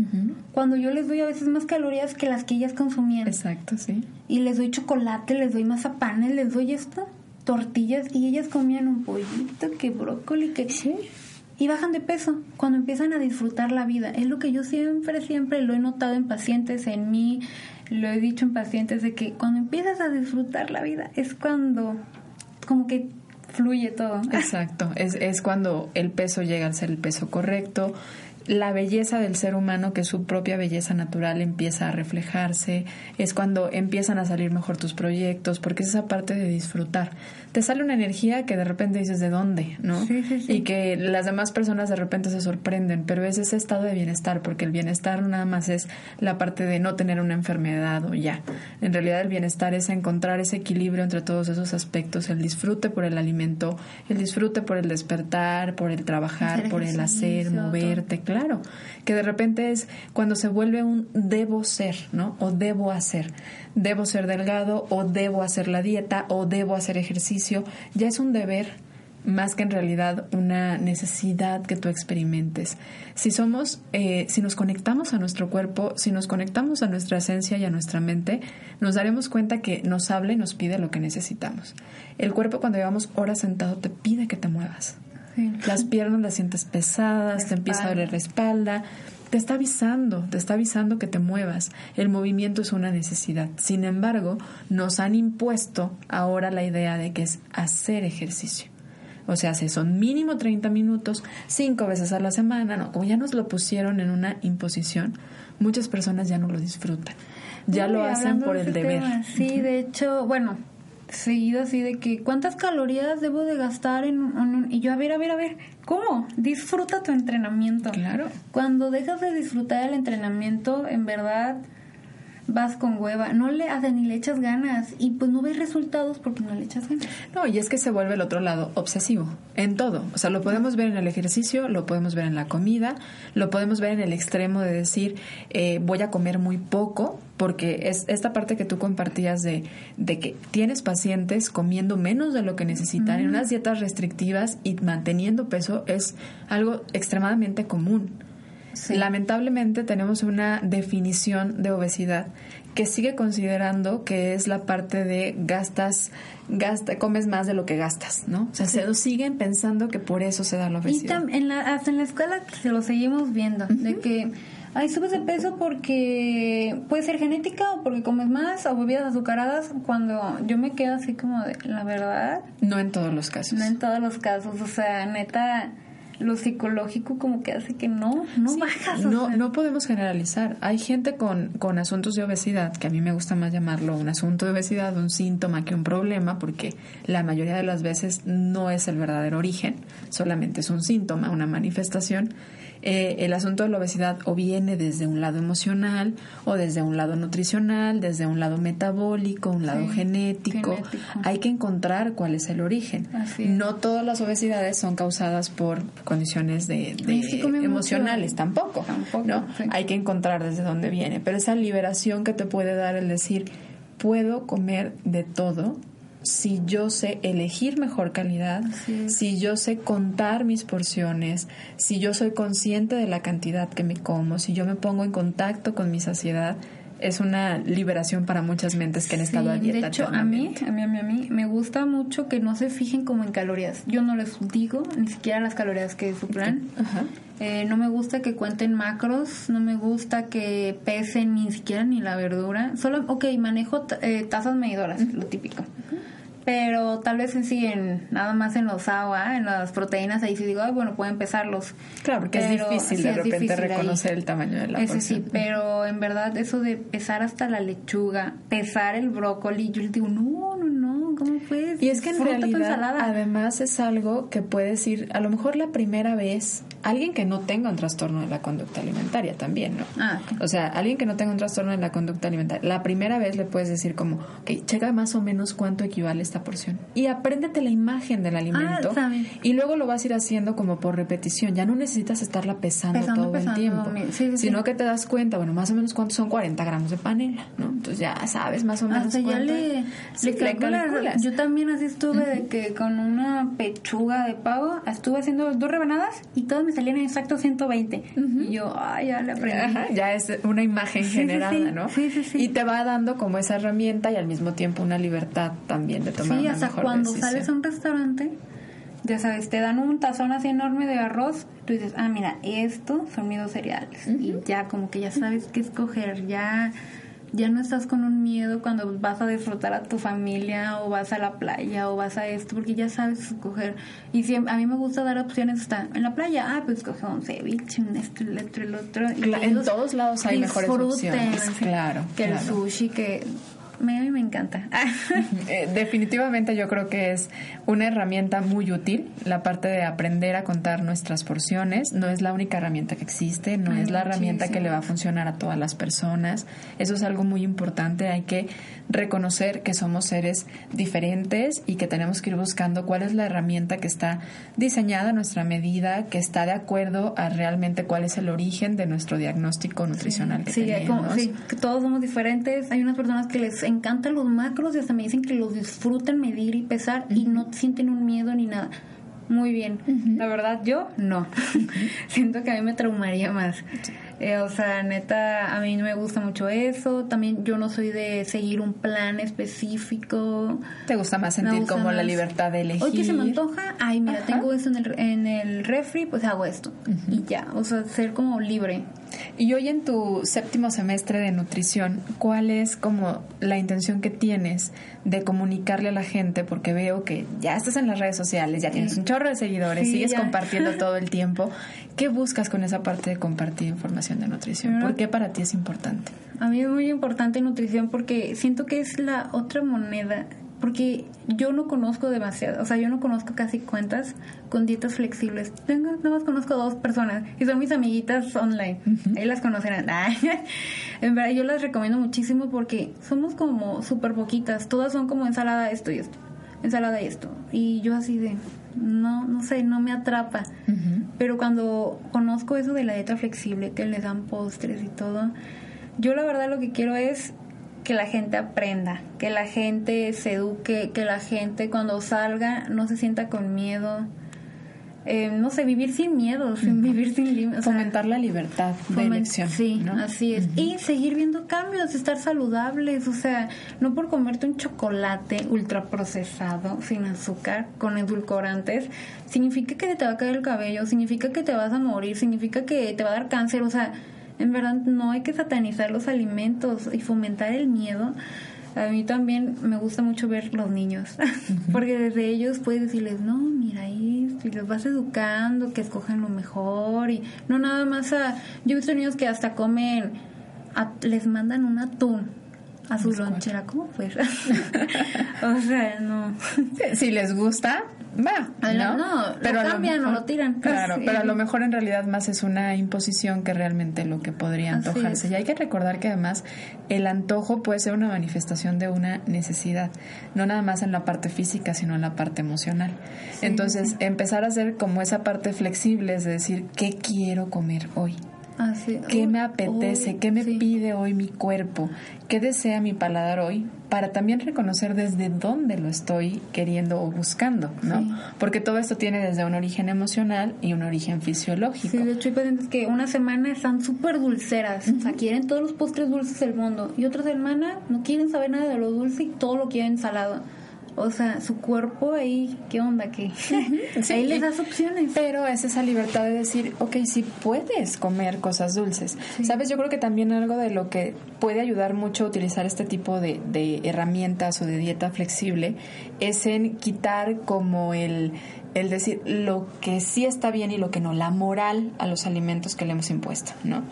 B: Cuando yo les doy a veces más calorías que las que ellas consumían.
A: Exacto, sí.
B: Y les doy chocolate, les doy mazapanes, les doy esto, tortillas, y ellas comían un pollito, que brócoli, que... Sí. Y bajan de peso cuando empiezan a disfrutar la vida. Es lo que yo siempre, siempre lo he notado en pacientes, en mí, lo he dicho en pacientes de que cuando empiezas a disfrutar la vida es cuando como que fluye todo.
A: Exacto, es, es cuando el peso llega al ser el peso correcto, la belleza del ser humano, que es su propia belleza natural, empieza a reflejarse, es cuando empiezan a salir mejor tus proyectos, porque es esa parte de disfrutar. Te sale una energía que de repente dices de dónde, ¿no? Y que las demás personas de repente se sorprenden, pero es ese estado de bienestar, porque el bienestar nada más es la parte de no tener una enfermedad o ya. En realidad el bienestar es encontrar ese equilibrio entre todos esos aspectos, el disfrute por el alimento, el disfrute por el despertar, por el trabajar, por el hacer, moverte, claro. Que de repente es cuando se vuelve un debo ser, ¿no? O debo hacer. Debo ser delgado, o debo hacer la dieta, o debo hacer ejercicio. Ya es un deber más que en realidad una necesidad que tú experimentes. Si somos, eh, si nos conectamos a nuestro cuerpo, si nos conectamos a nuestra esencia y a nuestra mente, nos daremos cuenta que nos habla y nos pide lo que necesitamos. El cuerpo cuando llevamos horas sentado te pide que te muevas. Las piernas las sientes pesadas, te empieza a doler la espalda, te está avisando, te está avisando que te muevas. El movimiento es una necesidad. Sin embargo, nos han impuesto ahora la idea de que es hacer ejercicio. O sea, si son mínimo 30 minutos, cinco veces a la semana, no, como ya nos lo pusieron en una imposición, muchas personas ya no lo disfrutan. Ya lo hacen por el deber.
B: Sí, de hecho, bueno, seguido así de que cuántas calorías debo de gastar en un, y yo a ver a ver a ver cómo disfruta tu entrenamiento.
A: Claro.
B: Cuando dejas de disfrutar el entrenamiento en verdad vas con hueva, no le haces ni le echas ganas y pues no ves resultados porque no le echas ganas.
A: No, y es que se vuelve el otro lado obsesivo en todo. O sea, lo podemos ver en el ejercicio, lo podemos ver en la comida, lo podemos ver en el extremo de decir eh, voy a comer muy poco porque es esta parte que tú compartías de, de que tienes pacientes comiendo menos de lo que necesitan en unas dietas restrictivas y manteniendo peso es algo extremadamente común. Lamentablemente tenemos una definición de obesidad que sigue considerando que es la parte de gastas, gasta, comes más de lo que gastas, ¿no? O sea, se siguen pensando que por eso se da la obesidad.
B: Y en la, hasta en la escuela se lo seguimos viendo, de que, ay, subes de peso porque puede ser genética o porque comes más o bebidas azucaradas, cuando yo me quedo así como de, la verdad.
A: No en todos los casos.
B: No en todos los casos, o sea, neta lo psicológico como que hace que no, no bajas.
A: No, no podemos generalizar. Hay gente con, con asuntos de obesidad, que a mí me gusta más llamarlo un asunto de obesidad, un síntoma que un problema, porque la mayoría de las veces no es el verdadero origen, solamente es un síntoma, una manifestación eh, el asunto de la obesidad o viene desde un lado emocional o desde un lado nutricional, desde un lado metabólico, un lado genético. Hay que encontrar cuál es el origen. No todas las obesidades son causadas por condiciones de, emocionales, tampoco. ¿no? Hay que encontrar desde dónde viene. Pero esa liberación que te puede dar el decir, puedo comer de todo si yo sé elegir mejor calidad, si yo sé contar mis porciones, si yo soy consciente de la cantidad que me como, si yo me pongo en contacto con mi saciedad, es una liberación para muchas mentes que han estado a dieta.
B: De hecho, a mí, a mí, a mí, a mí, me gusta mucho que no se fijen como en calorías. Yo no les digo ni siquiera las calorías que suplan. (laughs) Eh, no me gusta que cuenten macros, no me gusta que pesen ni siquiera ni la verdura. Solo, ok, manejo eh, tazas medidoras, lo típico pero tal vez en sí, en, nada más en los agua, en las proteínas, ahí sí digo, Ay, bueno, pueden pesarlos.
A: Claro, porque es difícil de repente reconocer el tamaño de la
B: Ese sí, pero en verdad eso de pesar hasta la lechuga, pesar el brócoli, yo les digo, no, no, no, ¿cómo puedes?
A: Y es que en realidad, además es algo que puedes ir, a lo mejor la primera vez, alguien que no tenga un trastorno de la conducta alimentaria también, ¿no?
B: Ah,
A: O sea, alguien que no tenga un trastorno de la conducta alimentaria, la primera vez le puedes decir como, ok, checa más o menos cuánto equivale esta porción. Y apréndete la imagen del alimento.
B: Ah,
A: y luego lo vas a ir haciendo como por repetición. Ya no necesitas estarla pesando, todo el tiempo. sino que te das cuenta, bueno, más o menos cuántos son 40 gramos de panela, ¿no? Entonces ya sabes más o menos
B: Hasta ya le, calculas. Yo también así estuve de que con una pechuga de pavo estuve haciendo dos rebanadas y todas me salían en exacto 120. Y yo, ay, ya le aprendí.
A: ya es una imagen generada, ¿no?
B: Sí, sí, sí.
A: Y te va dando como esa herramienta y al mismo tiempo una libertad también de tomar
B: Sí,
A: hasta
B: cuando sales a un restaurante, ya sabes, te dan un tazón así enorme de arroz, tú dices, ah, mira, esto son mis dos cereales. Y ya como que ya sabes qué escoger, ya ya no estás con un miedo cuando vas a disfrutar a tu familia o vas a la playa o vas a esto, porque ya sabes escoger. Y si, a mí me gusta dar opciones hasta en la playa, ah, pues coge un ceviche, un esto, el otro, el otro.
A: en todos lados hay mejores opciones, claro.
B: Que el sushi, que me, me encanta. (laughs)
A: Eh, definitivamente yo creo que es una herramienta muy útil, la parte de aprender a contar nuestras porciones. No es la única herramienta que existe, no es la herramienta que le va a funcionar a todas las personas. Eso es algo muy importante. Hay que reconocer que somos seres diferentes y que tenemos que ir buscando cuál es la herramienta que está diseñada a nuestra medida, que está de acuerdo a realmente cuál es el origen de nuestro diagnóstico nutricional que tenemos.
B: sí, que todos somos diferentes. Hay unas personas que les encantan los macros y hasta me dicen que los disfrutan medir y pesar y no sienten un miedo ni nada. Muy bien. La verdad, yo no. (laughs) Siento que a mí me traumaría más. Eh, o sea, neta, a mí no me gusta mucho eso. También yo no soy de seguir un plan específico.
A: ¿Te gusta más sentir como la libertad de elegir?
B: Hoy que se me antoja, ay, mira, tengo esto en el, en el refri, pues hago esto. Y ya, o sea, ser como libre.
A: Y hoy en tu séptimo semestre de nutrición, ¿cuál es como la intención que tienes de comunicarle a la gente? Porque veo que ya estás en las redes sociales, ya tienes un chorro de seguidores, sigues compartiendo (laughs) todo el tiempo. ¿Qué buscas con esa parte de compartir información de nutrición? ¿Por qué para ti es importante?
B: A mí es muy importante nutrición porque siento que es la otra moneda porque yo no conozco demasiado, o sea, yo no conozco casi cuentas con dietas flexibles. Tengo, nada más conozco dos personas y son mis amiguitas online. Ahí las conocerán. (laughs) en verdad, yo las recomiendo muchísimo porque somos como súper poquitas. Todas son como ensalada esto y esto, ensalada y esto. Y yo así de, no, no sé, no me atrapa. Pero cuando conozco eso de la dieta flexible, que les dan postres y todo, yo la verdad lo que quiero es que la gente aprenda, que la gente se eduque, que la gente cuando salga no se sienta con miedo. Eh, no sé, vivir sin miedo, (laughs) sin vivir sin límites.
A: Fomentar la libertad de elección.
B: Sí, así es. Y seguir viendo cambios, estar saludables. O sea, no por comerte un chocolate ultraprocesado, sin azúcar, con edulcorantes, significa que te va a caer el cabello, significa que te vas a morir, significa que te va a dar cáncer. O sea, en verdad no hay que satanizar los alimentos y fomentar el miedo. A mí también me gusta mucho ver los niños, (laughs) porque desde ellos puedes decirles, no, mira ahí, y los vas educando, que escogen lo mejor, y no nada más a... Yo he visto niños que hasta comen, les mandan un atún a su lonchera, ¿cómo pues? (laughs) o sea, no.
A: Si les gusta, va, ¿no?
B: no pero lo cambian o lo tiran.
A: Claro, pero a lo mejor en realidad más es una imposición que realmente lo que podría antojarse. Y hay que recordar que además el antojo puede ser una manifestación de una necesidad, no nada más en la parte física, sino en la parte emocional. Entonces, empezar a hacer como esa parte flexible, es decir, ¿qué quiero comer hoy? ¿Qué me apetece? ¿Qué me pide hoy mi cuerpo? ¿Qué desea mi paladar hoy? Para también reconocer desde dónde lo estoy queriendo o buscando, ¿no? Porque todo esto tiene desde un origen emocional y un origen fisiológico.
B: Sí, de hecho hay pacientes que una semana están súper dulceras, o sea, quieren todos los postres dulces del mundo, y otra semana no quieren saber nada de lo dulce y todo lo quieren salado. O sea, su cuerpo ahí, ¿qué onda? ¿Qué? ahí le das opciones.
A: Pero es esa libertad de decir, ok, sí puedes comer cosas dulces. Sabes, yo creo que también algo de lo que puede ayudar mucho a utilizar este tipo de, de herramientas o de dieta flexible es en quitar como el el decir lo que sí está bien y lo que no, la moral a los alimentos que le hemos impuesto, ¿no?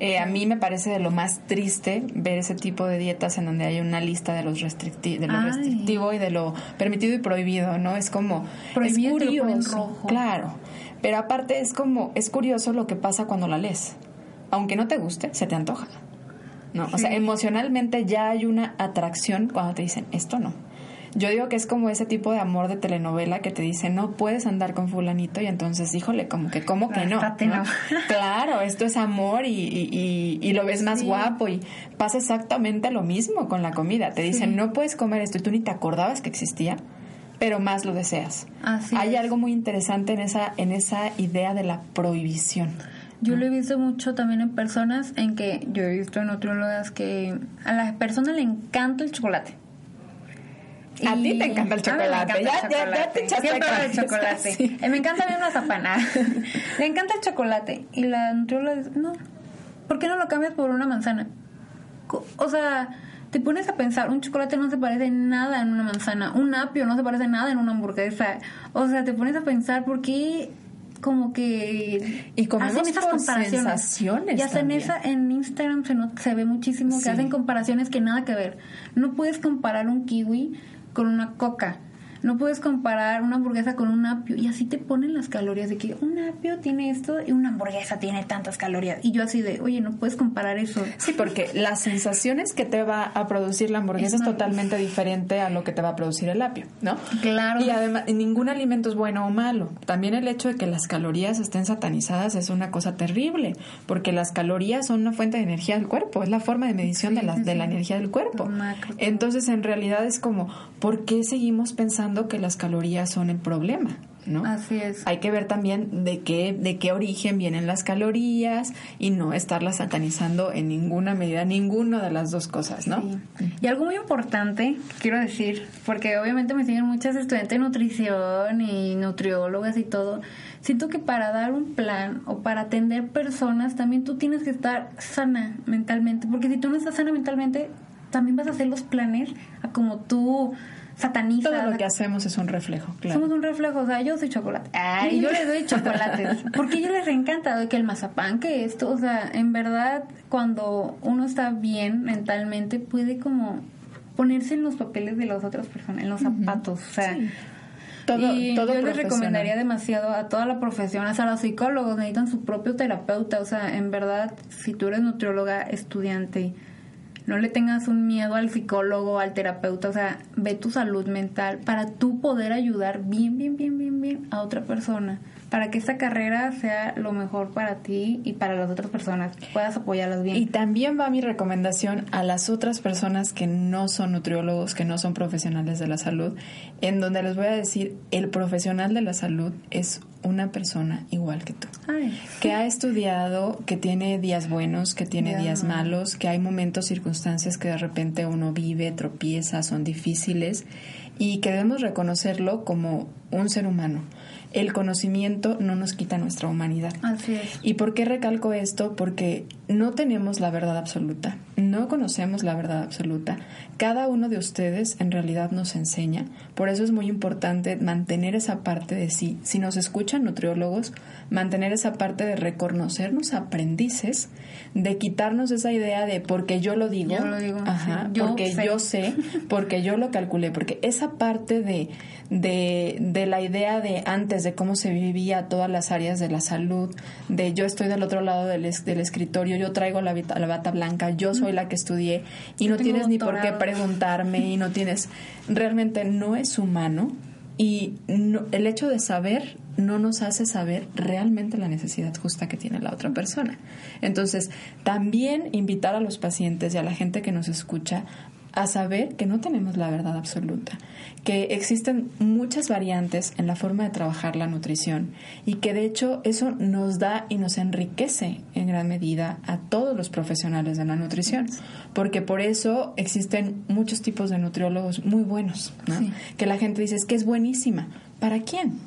A: Eh, a mí me parece de lo más triste ver ese tipo de dietas en donde hay una lista de, los de lo restrictivo y de lo permitido y prohibido, ¿no? Es como...
B: Prohibido es curioso, rojo.
A: Claro, pero aparte es como, es curioso lo que pasa cuando la lees. Aunque no te guste, se te antoja. ¿no? O sea, emocionalmente ya hay una atracción cuando te dicen, esto no yo digo que es como ese tipo de amor de telenovela que te dice, no puedes andar con fulanito y entonces, híjole, como que, ¿cómo que no? (laughs) claro, esto es amor y, y, lo ves más guapo y pasa exactamente lo mismo con la comida. Te dicen, no puedes comer esto y tú ni te acordabas que existía pero más lo deseas. Hay algo muy interesante en esa, en esa idea de la prohibición.
B: Yo lo he visto mucho también en personas en que yo he visto en otros que a las personas le encanta el chocolate.
A: A ti te encanta el chocolate.
B: ya, ya, te echaste el chocolate. (laughs) Eh, me encanta bien una zapana. (laughs) Le encanta el chocolate. Y la nutrióloga dice, no, ¿por qué no lo cambias por una manzana? O sea, te pones a pensar, un chocolate no se parece nada en una manzana, un apio no se parece nada en una hamburguesa. O sea, te pones a pensar por qué como que
A: y
B: hacen esas comparaciones.
A: sensaciones
B: Y hacen
A: también.
B: esa en Instagram se, no- se ve muchísimo que
A: Sí.
B: hacen comparaciones que nada que ver. No puedes comparar un kiwi con una coca. No puedes comparar una hamburguesa con un apio y así te ponen las calorías de que un apio tiene esto y una hamburguesa tiene tantas calorías. Y yo así de, oye, no puedes comparar eso.
A: Sí, porque las sensaciones que te va a producir la hamburguesa es, totalmente diferente a lo que te va a producir el apio, ¿no?
B: Claro.
A: Y además, ningún alimento es bueno o malo. También el hecho de que las calorías estén satanizadas es una cosa terrible, porque las calorías son una fuente de energía del cuerpo, es la forma de medición
B: Sí,
A: de, la,
B: sí,
A: de la energía del cuerpo. Entonces, en realidad es como, ¿por qué seguimos pensando que las calorías son el problema? ¿no?
B: Así es.
A: Hay que ver también de qué, de qué origen vienen las calorías y no estarlas satanizando en ninguna medida, ninguna de las dos cosas, ¿no?
B: Sí. Y algo muy importante, quiero decir, porque obviamente me siguen muchas estudiantes de nutrición y nutriólogas y todo. Siento que para dar un plan o para atender personas, también tú tienes que estar sana mentalmente. Porque si tú no estás sana mentalmente, también vas a hacer los planes a como tú satanizas.
A: Todo lo que hacemos es un reflejo, claro.
B: somos un reflejo, o sea, yo soy chocolate. Ay, yo les doy chocolates. (laughs) Porque ellos les encanta que el mazapán, que esto, o sea, en verdad, cuando uno está bien mentalmente, puede como ponerse en los papeles de las otras personas, en los zapatos, o sea.
A: Sí. Todo,
B: y
A: todo
B: yo les recomendaría demasiado a toda la profesión, hasta los psicólogos necesitan su propio terapeuta, o sea, en verdad, si tú eres nutrióloga, estudiante, no le tengas un miedo al psicólogo, al terapeuta, o sea, ve tu salud mental para tú poder ayudar bien, bien, bien, bien, bien a otra persona, para que esta carrera sea lo mejor para ti y para las otras personas, puedas apoyarlas bien.
A: Y también va mi recomendación a las otras personas que no son nutriólogos, que no son profesionales de la salud, en donde les voy a decir, el profesional de la salud es una persona igual que tú.
B: Ay,
A: que ha estudiado, que tiene días buenos, que tiene días malos, que hay momentos, circunstancias que de repente uno vive, tropieza, son difíciles y que debemos reconocerlo como un ser humano. El conocimiento no nos quita nuestra humanidad.
B: así es.
A: ¿Y por qué recalco esto? Porque no tenemos la verdad absoluta, no conocemos la verdad absoluta. Cada uno de ustedes en realidad nos enseña, por eso es muy importante mantener esa parte de sí. Si nos escuchan nutriólogos, mantener esa parte de reconocernos aprendices, de quitarnos esa idea de porque yo lo digo,
B: Yo lo digo,
A: ajá,
B: sí. Yo
A: porque
B: sé.
A: yo sé, porque yo lo calculé, porque esa parte de, de, de la idea de antes de cómo se vivía todas las áreas de la salud, de yo estoy del otro lado del, del escritorio, yo traigo la, bata blanca, yo soy la que estudié y no tienes ni por qué preguntarme y no tienes, realmente no es humano y no- el hecho de saber no nos hace saber realmente la necesidad justa que tiene la otra persona. Entonces, también invitar a los pacientes y a la gente que nos escucha a saber que no tenemos la verdad absoluta, que existen muchas variantes en la forma de trabajar la nutrición y que de hecho eso nos da y nos enriquece en gran medida a todos los profesionales de la nutrición, porque por eso existen muchos tipos de nutriólogos muy buenos, ¿no?
B: Sí.
A: que la gente dice es que es buenísima. ¿Para quién?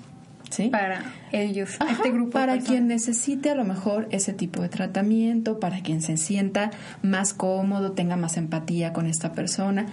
A: ¿Sí?
B: Para ellos,
A: Ajá,
B: este grupo.
A: para
B: personas.
A: quien necesite a lo mejor ese tipo de tratamiento, para quien se sienta más cómodo, tenga más empatía con esta persona.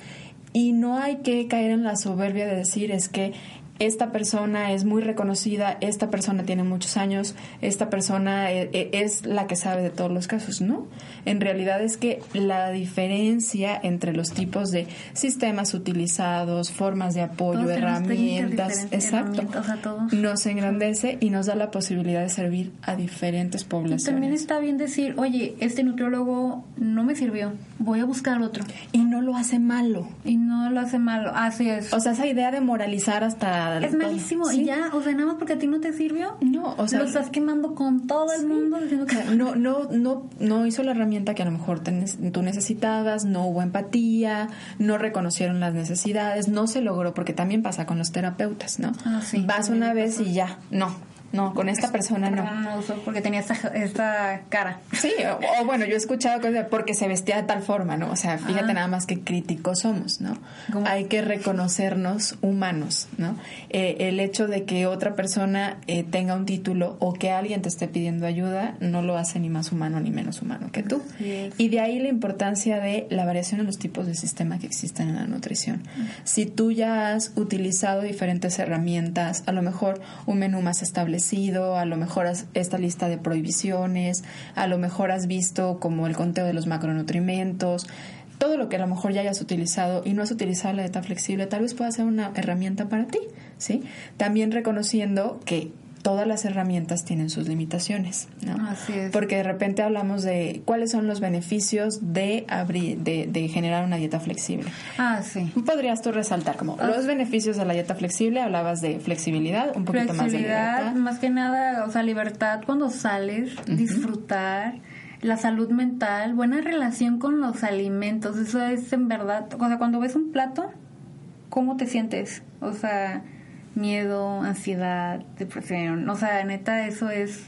A: Y no hay que caer en la soberbia de decir es que esta persona es muy reconocida, esta persona tiene muchos años, esta persona eh, eh, es la que sabe de todos los casos. No, en realidad es que la diferencia entre los tipos de sistemas utilizados, formas de apoyo,
B: Todos
A: herramientas, exacto,
B: herramientas, todos.
A: nos engrandece y nos da la posibilidad de servir a diferentes
B: Y
A: poblaciones.
B: también está bien decir, oye, este nutriólogo no me sirvió, voy a buscar otro.
A: Y no lo hace malo.
B: Y no lo hace malo, así es.
A: O sea, esa idea de moralizar hasta...
B: es
A: todo.
B: malísimo
A: Sí.
B: y ya, o sea, nada más porque a ti no te sirvió.
A: No, o sea...
B: lo estás quemando con todo el mundo diciendo que
A: no, no, no, no hizo la herramienta que a lo mejor te tú necesitabas, no hubo empatía, no reconocieron las necesidades, no se logró, porque también pasa con los terapeutas, ¿no?
B: Ah, sí,
A: Vas una vez
B: pasa.
A: y ya, no, no, con esta persona no.
B: porque tenía esta, esta cara.
A: Sí, o, o bueno, yo he escuchado cosas de porque se vestía de tal forma, ¿no? O sea, fíjate nada más que críticos somos, ¿no?
B: ¿Cómo?
A: Hay que reconocernos humanos, ¿no? Eh, el hecho de que otra persona eh, tenga un título o que alguien te esté pidiendo ayuda no lo hace ni más humano ni menos humano que tú. Y de ahí la importancia de la variación en los tipos de sistema que existen en la nutrición. Si tú ya has utilizado diferentes herramientas, a lo mejor un menú más establecido, establecido, a lo mejor esta lista de prohibiciones, a lo mejor has visto como el conteo de los macronutrimentos, todo lo que a lo mejor ya hayas utilizado y no has utilizado la dieta flexible, tal vez pueda ser una herramienta para ti, ¿sí? También reconociendo que todas las herramientas tienen sus limitaciones, ¿no?
B: Así es.
A: Porque de repente hablamos de cuáles son los beneficios de, abrir, de, generar una dieta flexible.
B: Ah, sí.
A: Podrías tú resaltar como ah. los beneficios de la dieta flexible, hablabas de flexibilidad, un poquito más de libertad.
B: más que nada, o sea, libertad cuando sales, disfrutar la salud mental, buena relación con los alimentos, eso es en verdad, o sea, cuando ves un plato, ¿cómo te sientes? O sea, miedo, ansiedad, depresión. O sea, neta, eso es...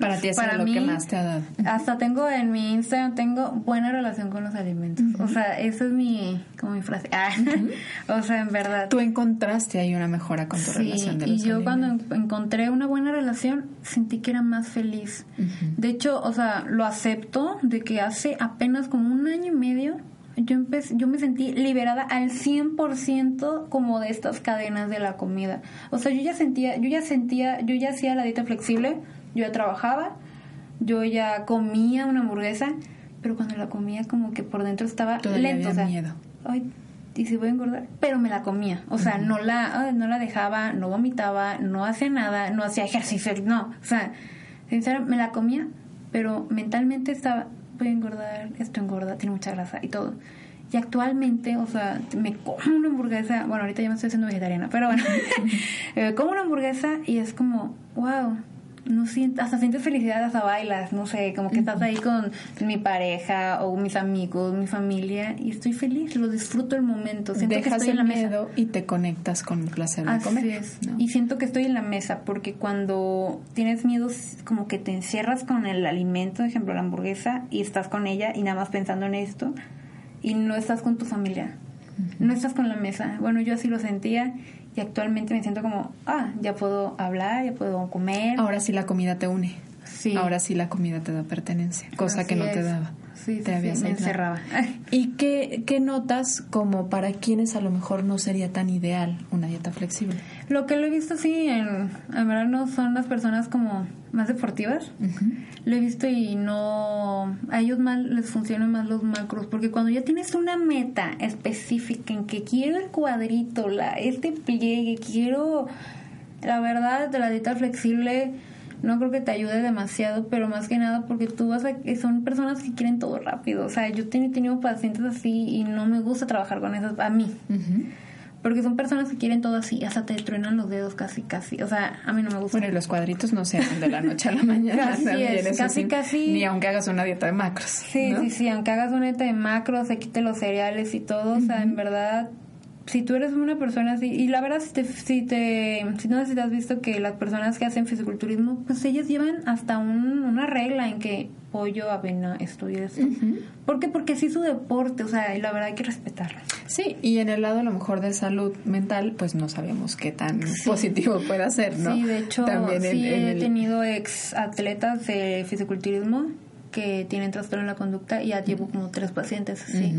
A: Para ti es lo que más te ha dado.
B: Hasta tengo en mi Instagram, tengo buena relación con los alimentos. O sea, esa es mi, como mi frase. Ah, (laughs) o sea, en verdad.
A: Tú encontraste ahí una mejora con tu relación de
B: los y yo cuando encontré una buena relación, sentí que era más feliz. De hecho, o sea, lo acepto de que hace apenas como un año y medio yo, empecé, yo me sentí liberada al 100% como de estas cadenas de la comida. O sea, yo ya sentía, yo ya sentía, yo ya hacía la dieta flexible, yo ya trabajaba, yo ya comía una hamburguesa, pero cuando la comía como que por dentro estaba lento. O sea, miedo. Ay, y si voy a engordar, pero me la comía. O sea, no la no la dejaba, no vomitaba, no hacía nada, no hacía ejercicio, no. O sea, sinceramente me la comía, pero mentalmente estaba a engordar, esto engorda, tiene mucha grasa y todo. Y actualmente, o sea, me como una hamburguesa, bueno, ahorita ya me estoy haciendo vegetariana, pero bueno, me (laughs) como una hamburguesa y es como, wow, no siento, hasta sientes felicidad, hasta bailas, no sé, como que estás ahí con mi pareja o mis amigos, mi familia y estoy feliz, lo disfruto el momento, siento
A: que estoy en la miedo y te conectas con el placer de comer.
B: Es. Y siento que estoy en la mesa porque cuando tienes miedo como que te encierras con el alimento, por ejemplo la hamburguesa y estás con ella y nada más pensando en esto y no estás con tu familia. No estás con la mesa. Bueno, yo así lo sentía y actualmente me siento como, ah, ya puedo hablar, ya puedo comer.
A: Ahora sí la comida te une. Sí. Ahora sí la comida te da pertenencia, cosa que no te daba.
B: Sí, te había me encerraba. (laughs)
A: ¿Y qué, qué notas como para quienes a lo mejor no sería tan ideal una dieta flexible?
B: Lo que lo he visto, sí, en, en verdad no son las personas como más deportivas. Lo he visto y no. A ellos más les funcionan más los macros. Porque cuando ya tienes una meta específica en que quiero el cuadrito, la, este pliegue, quiero. La verdad, de la dieta flexible no creo que te ayude demasiado, pero más que nada porque tú vas a... Son personas que quieren todo rápido. O sea, yo he tenido pacientes así y no me gusta trabajar con esas a mí. Porque son personas que quieren todo así, hasta te truenan los dedos casi, casi. O sea, a mí no me gusta.
A: Bueno, y los cuadritos no se hacen de la noche a la mañana. (laughs)
B: casi es, casi, casi.
A: Ni aunque hagas una dieta de macros.
B: Sí, sí, sí, aunque hagas una dieta de macros, se quite los cereales y todo. O sea, en verdad, si tú eres una persona así, y la verdad, si te, si te, si no sé si te has visto que las personas que hacen fisiculturismo, pues ellas llevan hasta un, una regla en que pollo, avena, esto y eso. ¿Por qué? Porque sí es su deporte, o sea, y la verdad hay que respetarlo.
A: Sí, y en el lado a lo mejor de salud mental, pues no sabemos qué tan positivo puede ser, ¿no?
B: Sí, de hecho, También sí he tenido ex atletas de fisiculturismo que tienen trastorno en la conducta y ya llevo como tres pacientes así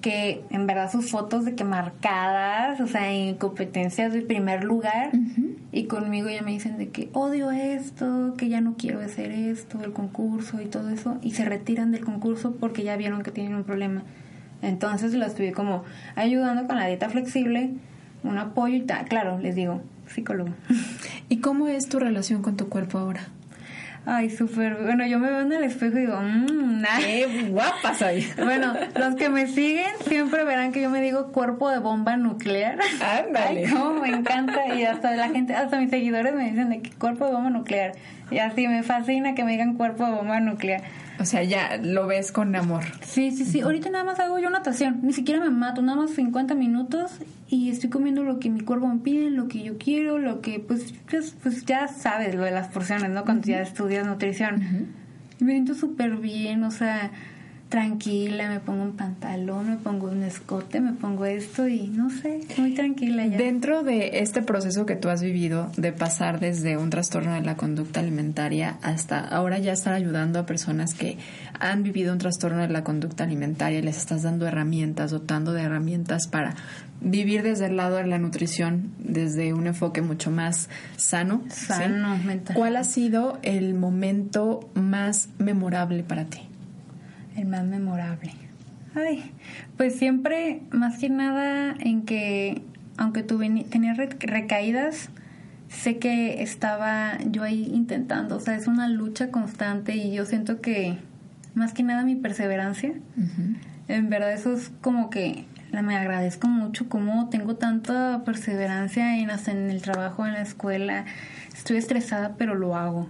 B: que en verdad sus fotos de que marcadas, o sea, en competencias de primer lugar, y conmigo ya me dicen de que odio esto, que ya no quiero hacer esto, el concurso y todo eso, y se retiran del concurso porque ya vieron que tienen un problema. Entonces la estuve como ayudando con la dieta flexible, un apoyo y tal, claro, les digo, psicólogo.
A: ¿Y cómo es tu relación con tu cuerpo ahora?
B: Ay, súper. Bueno, yo me veo en el espejo y digo, mmm,
A: ¡Qué guapa soy! (laughs)
B: Bueno, los que me siguen siempre verán que yo me digo cuerpo de bomba nuclear.
A: Ándale.
B: Ay, cómo me encanta. Y hasta la gente, hasta mis seguidores me dicen de que cuerpo de bomba nuclear. Y así me fascina que me digan cuerpo de bomba nuclear.
A: O sea, ya lo ves con amor.
B: Sí, sí, sí. Ahorita nada más hago yo natación. Ni siquiera me mato. Nada más 50 minutos y estoy comiendo lo que mi cuerpo me pide, lo que yo quiero, lo que, pues, pues, pues ya sabes lo de las porciones, ¿no? Cuando ya estudias nutrición. Me siento súper bien, o sea, tranquila, me pongo un pantalón, me pongo un escote, me pongo esto y no sé, muy tranquila ya.
A: Dentro de este proceso que tú has vivido de pasar desde un trastorno de la conducta alimentaria hasta ahora ya estar ayudando a personas que han vivido un trastorno de la conducta alimentaria y les estás dando herramientas, dotando de herramientas para vivir desde el lado de la nutrición, desde un enfoque mucho más sano.
B: Sano, mental.
A: ¿Cuál ha sido el momento más memorable para ti?
B: El más memorable. Ay, pues siempre, más que nada, en que, aunque tuve, tenía recaídas, sé que estaba yo ahí intentando. O sea, es una lucha constante y yo siento que, más que nada, mi perseverancia. En verdad, eso es como que me agradezco mucho como tengo tanta perseverancia en, en el trabajo, en la escuela. Estoy estresada, pero lo hago.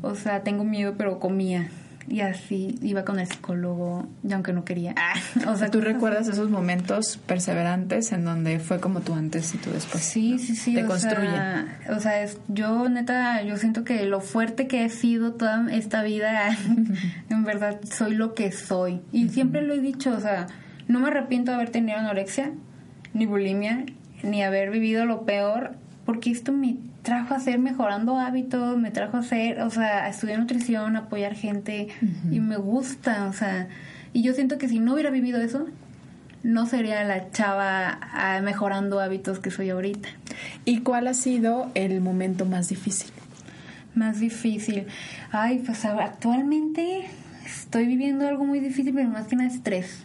B: O sea, tengo miedo, pero comía. Y así iba con el psicólogo, y aunque no quería. (laughs)
A: o sea, ¿tú recuerdas esos momentos perseverantes en donde fue como tú antes y tú después?
B: Sí, sí, sí.
A: Te
B: o
A: construye.
B: Sea, o sea, es, yo neta, yo siento que lo fuerte que he sido toda esta vida, (laughs) en verdad, soy lo que soy. Y siempre lo he dicho, o sea, no me arrepiento de haber tenido anorexia, ni bulimia, ni haber vivido lo peor, porque esto me trajo a ser mejorando hábitos, me trajo a ser, o sea, a estudiar nutrición, apoyar gente, y me gusta, o sea, y yo siento que si no hubiera vivido eso, no sería la chava ah, mejorando hábitos que soy ahorita.
A: ¿Y cuál ha sido el momento más difícil?
B: Más difícil. Ay, pues actualmente estoy viviendo algo muy difícil, pero más que nada estrés.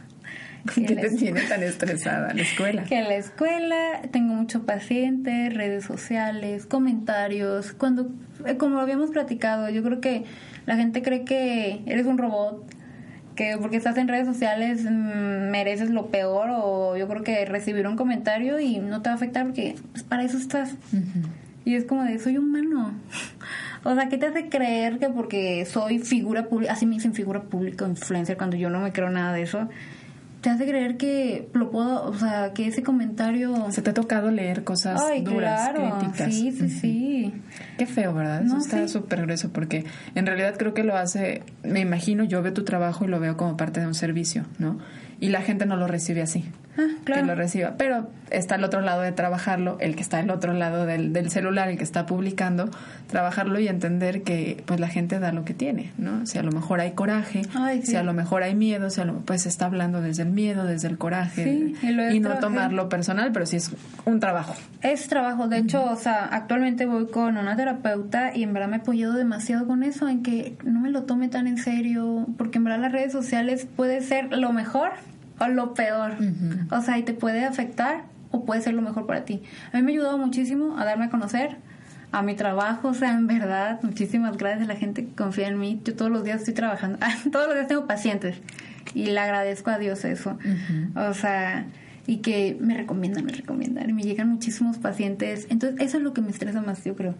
A: ¿Qué te tiene tan estresada la escuela?
B: Que en la escuela tengo muchos pacientes, redes sociales, comentarios. Cuando, eh, como habíamos platicado, yo creo que la gente cree que eres un robot, que porque estás en redes sociales mm, mereces lo peor, o yo creo que recibir un comentario y no te va a afectar porque pues, para eso estás. Y es como de, soy humano. O sea, ¿qué te hace creer que porque soy figura pública, así me dicen figura pública o influencer cuando yo no me creo nada de eso? Te hace creer que lo puedo, o sea, que ese comentario...
A: Se te ha tocado leer cosas duras, críticas.
B: Sí, sí, sí.
A: Qué feo, ¿verdad? Eso está súper grueso porque en realidad creo que lo hace, me imagino, yo veo tu trabajo y lo veo como parte de un servicio, ¿no? Y la gente no lo recibe así.
B: Ah, claro.
A: Que lo reciba. Pero está al otro lado de trabajarlo, el que está al otro lado del, del, celular, el que está publicando, trabajarlo y entender que pues la gente da lo que tiene, ¿no? Si a lo mejor hay coraje, si a lo mejor hay miedo, si a lo, pues está hablando desde el miedo, desde el coraje y, no tomarlo personal, pero sí es un trabajo.
B: Es trabajo, de hecho, o sea, actualmente voy con una terapeuta y en verdad me he apoyado demasiado con eso, en que no me lo tome tan en serio, porque en verdad las redes sociales puede ser lo mejor o lo peor. O sea, y te puede afectar o puede ser lo mejor para ti. A mí me ha ayudado muchísimo a darme a conocer, a mi trabajo, o sea, en verdad, muchísimas gracias a la gente que confía en mí. Yo todos los días estoy trabajando, (laughs) todos los días tengo pacientes y le agradezco a Dios eso. O sea, y que me recomiendan, me recomiendan y me llegan muchísimos pacientes. Entonces, eso es lo que me estresa más, yo creo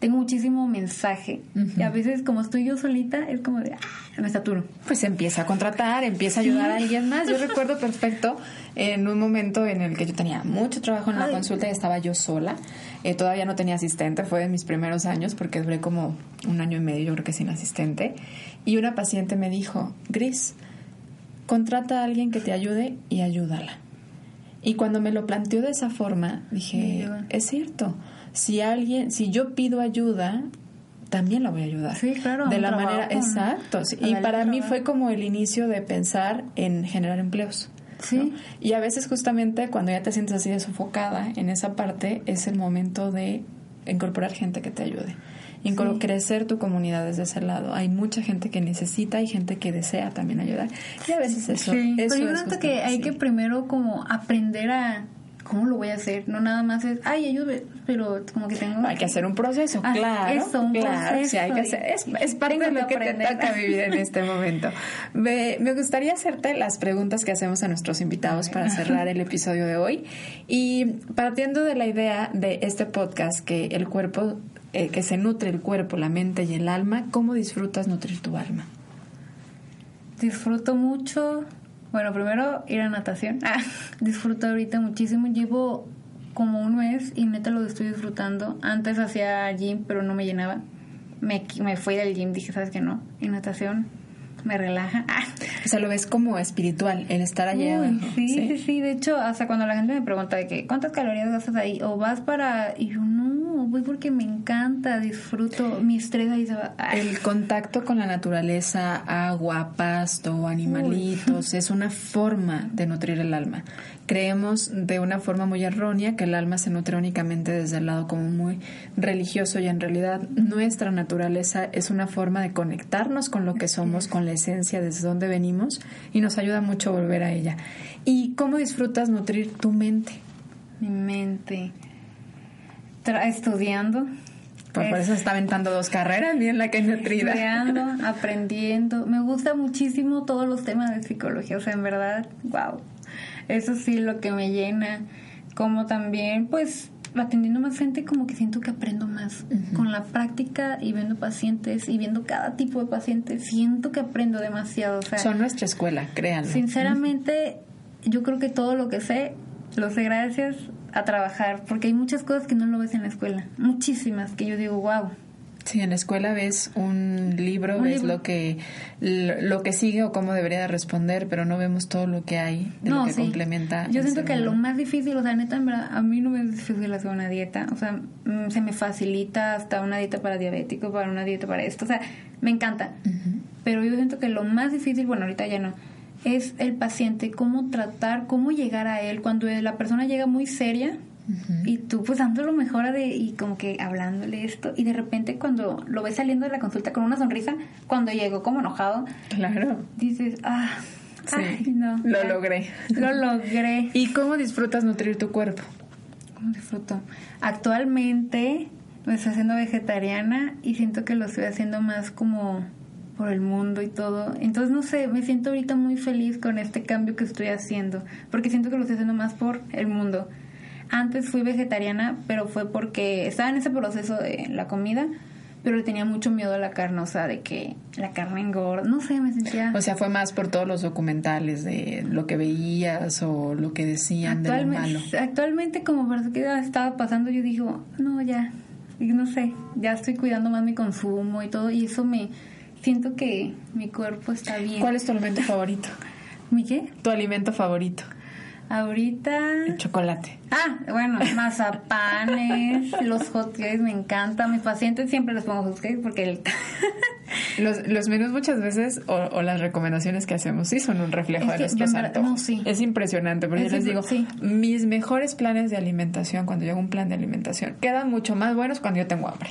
B: tengo muchísimo mensaje. Y a veces, como estoy yo solita, es como de, ah, me saturo.
A: Pues empieza a contratar, empieza a ayudar a alguien más. Yo (laughs) recuerdo perfecto en un momento en el que yo tenía mucho trabajo en la consulta y estaba yo sola. Eh, todavía no tenía asistente, fue de mis primeros años porque duré como un año y medio, yo creo que sin asistente. Y una paciente me dijo, Gris, contrata a alguien que te ayude y ayúdala. Y cuando me lo planteó de esa forma, dije, es cierto si alguien, si yo pido ayuda, también la voy a ayudar.
B: Sí, claro.
A: De la manera, exacto. Y para mí fue como el inicio de pensar en generar empleos.
B: Sí.
A: Y a veces justamente cuando ya te sientes así de sofocada en esa parte es el momento de incorporar gente que te ayude. Crecer tu comunidad desde ese lado. Hay mucha gente que necesita y gente que desea también ayudar. Y a veces eso,
B: sí.
A: eso
B: Pero yo que hay que primero como aprender a ¿cómo lo voy a hacer? No nada más es, ay, ayude, pero como que tengo...
A: Hay que hacer un proceso, ah, claro.
B: Eso, un proceso.
A: hay que hacer, es, es parte de lo que, te toca vivir en este momento. Me, me, gustaría hacerte las preguntas que hacemos a nuestros invitados para cerrar el episodio de hoy. Y partiendo de la idea de este podcast, que el cuerpo, eh, que se nutre el cuerpo, la mente y el alma, ¿cómo disfrutas nutrir tu alma?
B: Disfruto mucho bueno, primero ir a natación. (laughs) Ah, disfruto ahorita muchísimo. Llevo como un mes y neta lo estoy disfrutando. Antes hacía gym, pero no me llenaba. Me, me fui del gym, dije, ¿sabes qué no? Y natación me relaja. (laughs) Ah.
A: O sea, lo ves como espiritual, el estar allá.
B: Uy, sí, sí, sí, De hecho, hasta cuando la gente me pregunta de que cuántas calorías gastas ahí o vas para y yo no, voy porque me encanta, disfruto, mi estrés ahí se va.
A: El contacto con la naturaleza, agua, pasto, animalitos, es una forma de nutrir el alma. Creemos de una forma muy errónea que el alma se nutre únicamente desde el lado como muy religioso y en realidad nuestra naturaleza es una forma de conectarnos con lo que somos, con la esencia desde donde venimos y nos ayuda mucho volver a ella. ¿Y cómo disfrutas nutrir tu mente?
B: Mi mente. Estudiando.
A: Por, eso está aventando dos carreras, bien la que es nutrida.
B: Estudiando, (laughs) aprendiendo. Me gusta muchísimo todos los temas de psicología. O sea, en verdad, wow. Eso sí, lo que me llena. Como también, pues, atendiendo más gente como que siento que aprendo más con la práctica y viendo pacientes y viendo cada tipo de pacientes siento que aprendo demasiado
A: son nuestra escuela créanlo
B: sinceramente yo creo que todo lo que sé lo sé gracias a trabajar porque hay muchas cosas que no lo ves en la escuela muchísimas que yo digo wow
A: Sí, en la escuela ves un libro, ves lo que lo, que sigue o cómo debería responder, pero no vemos todo lo que hay de lo que complementa.
B: Yo siento que lo más difícil, o sea, neta, en verdad, a mí no me es difícil hacer una dieta, o sea, mm, se me facilita hasta una dieta para diabético, para una dieta para esto, o sea, me encanta. Pero yo siento que lo más difícil, bueno, ahorita ya no, es el paciente, cómo tratar, cómo llegar a él cuando la persona llega muy seria y tú pues dando lo mejor de, y como que hablándole esto y de repente cuando lo ves saliendo de la consulta con una sonrisa, cuando llegó como enojado,
A: claro.
B: dices, ah,
A: sí, no, lo logré.
B: Lo logré. (laughs)
A: ¿Y cómo disfrutas nutrir tu cuerpo?
B: ¿Cómo disfruto? Actualmente me estoy haciendo vegetariana y siento que lo estoy haciendo más como por el mundo y todo. Entonces, no sé, me siento ahorita muy feliz con este cambio que estoy haciendo, porque siento que lo estoy haciendo más por el mundo. Antes fui vegetariana, pero fue porque estaba en ese proceso de la comida, pero le tenía mucho miedo a la carne, o sea, de que la carne engorda, no sé, me sentía...
A: O sea, fue más por todos los documentales de lo que veías o lo que decían de lo malo.
B: Actualmente, como parece que estaba pasando, yo digo, no, ya, no sé, ya estoy cuidando más mi consumo y todo, y eso me... Siento que mi cuerpo está bien.
A: ¿Cuál es tu alimento favorito? (laughs)
B: ¿Mi qué?
A: Tu alimento favorito.
B: Ahorita.
A: El chocolate.
B: Ah, bueno, mazapanes, (laughs) los hotcakes me encantan. Mis pacientes siempre les pongo hotcakes porque el... (laughs)
A: los, los menús muchas veces o, las recomendaciones que hacemos sí son un reflejo de nuestros antojos. Es impresionante, porque yo les digo, mis mejores planes de alimentación, cuando yo hago un plan de alimentación, quedan mucho más buenos cuando yo tengo hambre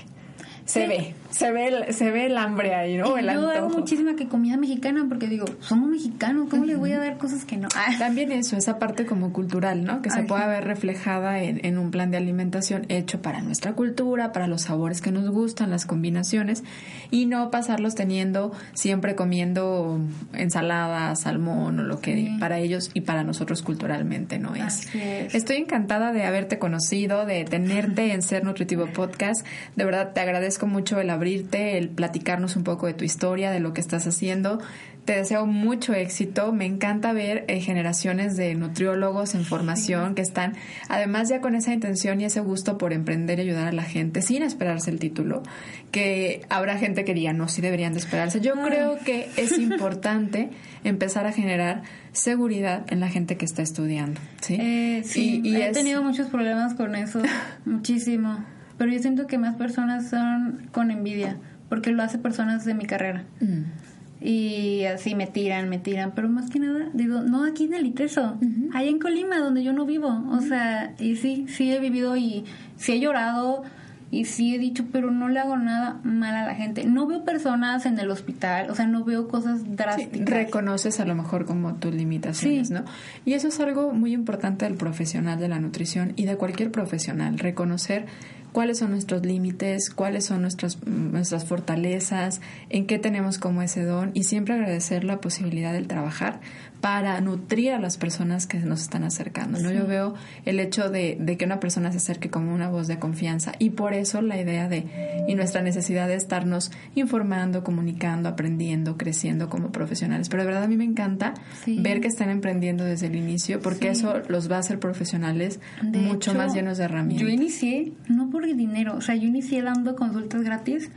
A: se ve, se ve, el, se ve el hambre ahí, ¿no?
B: Y yo hago muchísima que comida mexicana porque digo, somos mexicanos, ¿cómo le voy a dar cosas que no?
A: Ah. (laughs) También eso, esa parte como cultural, ¿no? Que se pueda ver reflejada en, en, un plan de alimentación hecho para nuestra cultura, para los sabores que nos gustan, las combinaciones, y no pasarlos teniendo, siempre comiendo ensalada, salmón o lo que para ellos y para nosotros culturalmente no es. es. Estoy encantada de haberte conocido, de tenerte en Ser Nutritivo Podcast. De verdad te agradezco mucho el abrirte, el platicarnos un poco de tu historia, de lo que estás haciendo. Te deseo mucho éxito. Me encanta ver eh, generaciones de nutriólogos en formación que están, además ya con esa intención y ese gusto por emprender y ayudar a la gente sin esperarse el título, que habrá gente que diga, no, sí deberían de esperarse. Yo creo que es importante (laughs) empezar a generar seguridad en la gente que está estudiando. Sí,
B: eh, sí y, he tenido muchos problemas con eso, muchísimo pero yo siento que más personas son con envidia, porque lo hace personas de mi carrera. Mm. Y así me tiran, me tiran, pero más que nada, digo, no aquí en el ITESO, allá en Colima, donde yo no vivo. O sea, y sí, sí he vivido y sí he llorado y sí he dicho, pero no le hago nada mal a la gente. No veo personas en el hospital, o sea, no veo cosas drásticas.
A: reconoces a lo mejor como tus limitaciones, ¿no? Y eso es algo muy importante del profesional de la nutrición y de cualquier profesional, reconocer cuáles son nuestros límites, cuáles son nuestras, nuestras fortalezas, en qué tenemos como ese don y siempre agradecer la posibilidad del trabajar para nutrir a las personas que nos están acercando. ¿no? Yo veo el hecho de, de, que una persona se acerque como una voz de confianza y por eso la idea de y nuestra necesidad de estarnos informando, comunicando, aprendiendo, creciendo como profesionales. Pero de verdad a mí me encanta ver que están emprendiendo desde el inicio porque eso los va a hacer profesionales mucho más llenos de herramientas.
B: Yo inicié no por dinero, o sea, yo inicié dando consultas gratis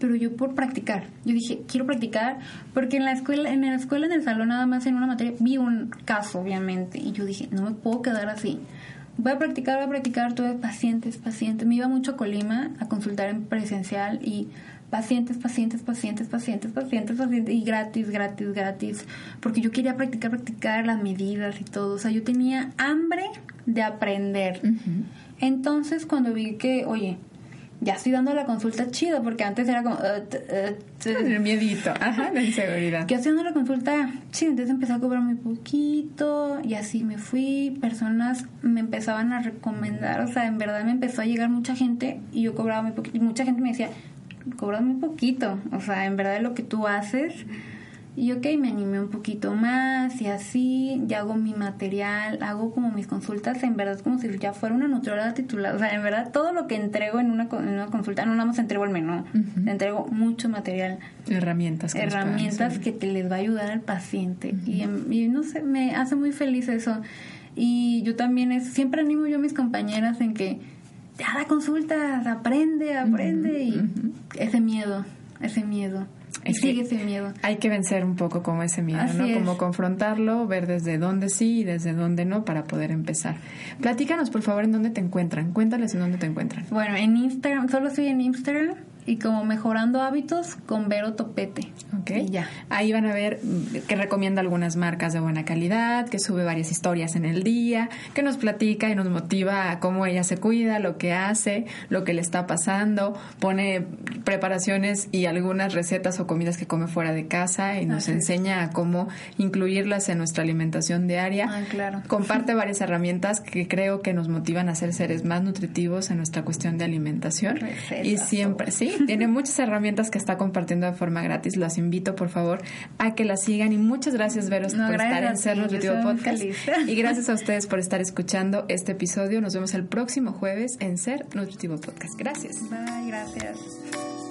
B: pero yo por practicar. Yo dije, quiero practicar, porque en la escuela, en la escuela, en el salón, nada más en una materia, vi un caso, obviamente, y yo dije, no me puedo quedar así. Voy a practicar, voy a practicar, tuve pacientes, pacientes. Me iba mucho a Colima a consultar en presencial y pacientes, pacientes, pacientes, pacientes, pacientes, pacientes, y gratis, gratis, gratis, porque yo quería practicar, practicar las medidas y todo, o sea, yo tenía hambre de aprender. Entonces, cuando vi que, oye, ya estoy dando la consulta chida, porque antes era como... Uh,
A: el miedito, ajá, la inseguridad.
B: Que haciendo la consulta chida, entonces empecé a cobrar muy poquito y así me fui, personas me empezaban a recomendar, o sea, en verdad me empezó a llegar mucha gente y yo cobraba muy poquito, y mucha gente me decía, cobras muy poquito, o sea, en verdad lo que tú haces. Y ok, me animé un poquito más y así, ya hago mi material, hago como mis consultas, en verdad como si ya fuera una nutrióloga titulada. O sea, en verdad todo lo que entrego en una, en una consulta, no nada más entrego el menú, entrego mucho material.
A: Herramientas.
B: Que herramientas que te les va a ayudar al paciente. y, y, no sé, me hace muy feliz eso. Y yo también es, siempre animo yo a mis compañeras en que ya da consultas, aprende, aprende y ese miedo, ese miedo. Sigue ese miedo.
A: Hay que vencer un poco como ese miedo, ¿no? Como confrontarlo, ver desde dónde sí y desde dónde no para poder empezar. Platícanos, por favor, en dónde te encuentran. Cuéntales en dónde te encuentran.
B: Bueno, en Instagram, solo estoy en Instagram y como mejorando hábitos con Vero Topete.
A: Ok. ya. Ahí van a ver que recomienda algunas marcas de buena calidad, que sube varias historias en el día, que nos platica y nos motiva a cómo ella se cuida, lo que hace, lo que le está pasando, pone preparaciones y algunas recetas o comidas que come fuera de casa y nos enseña a cómo incluirlas en nuestra alimentación diaria.
B: Ah, claro.
A: Comparte (laughs) varias herramientas que creo que nos motivan a ser seres más nutritivos en nuestra cuestión de alimentación. y siempre, sí, (laughs) tiene muchas herramientas que está compartiendo de forma gratis. Las invito, por favor, a que la sigan. Y muchas gracias, Veros, por estar en Ser Nutritivo Podcast. Y (laughs) gracias a ustedes por estar escuchando este episodio. Nos vemos el próximo jueves en Ser Nutritivo Podcast. Gracias.
B: Bye, gracias.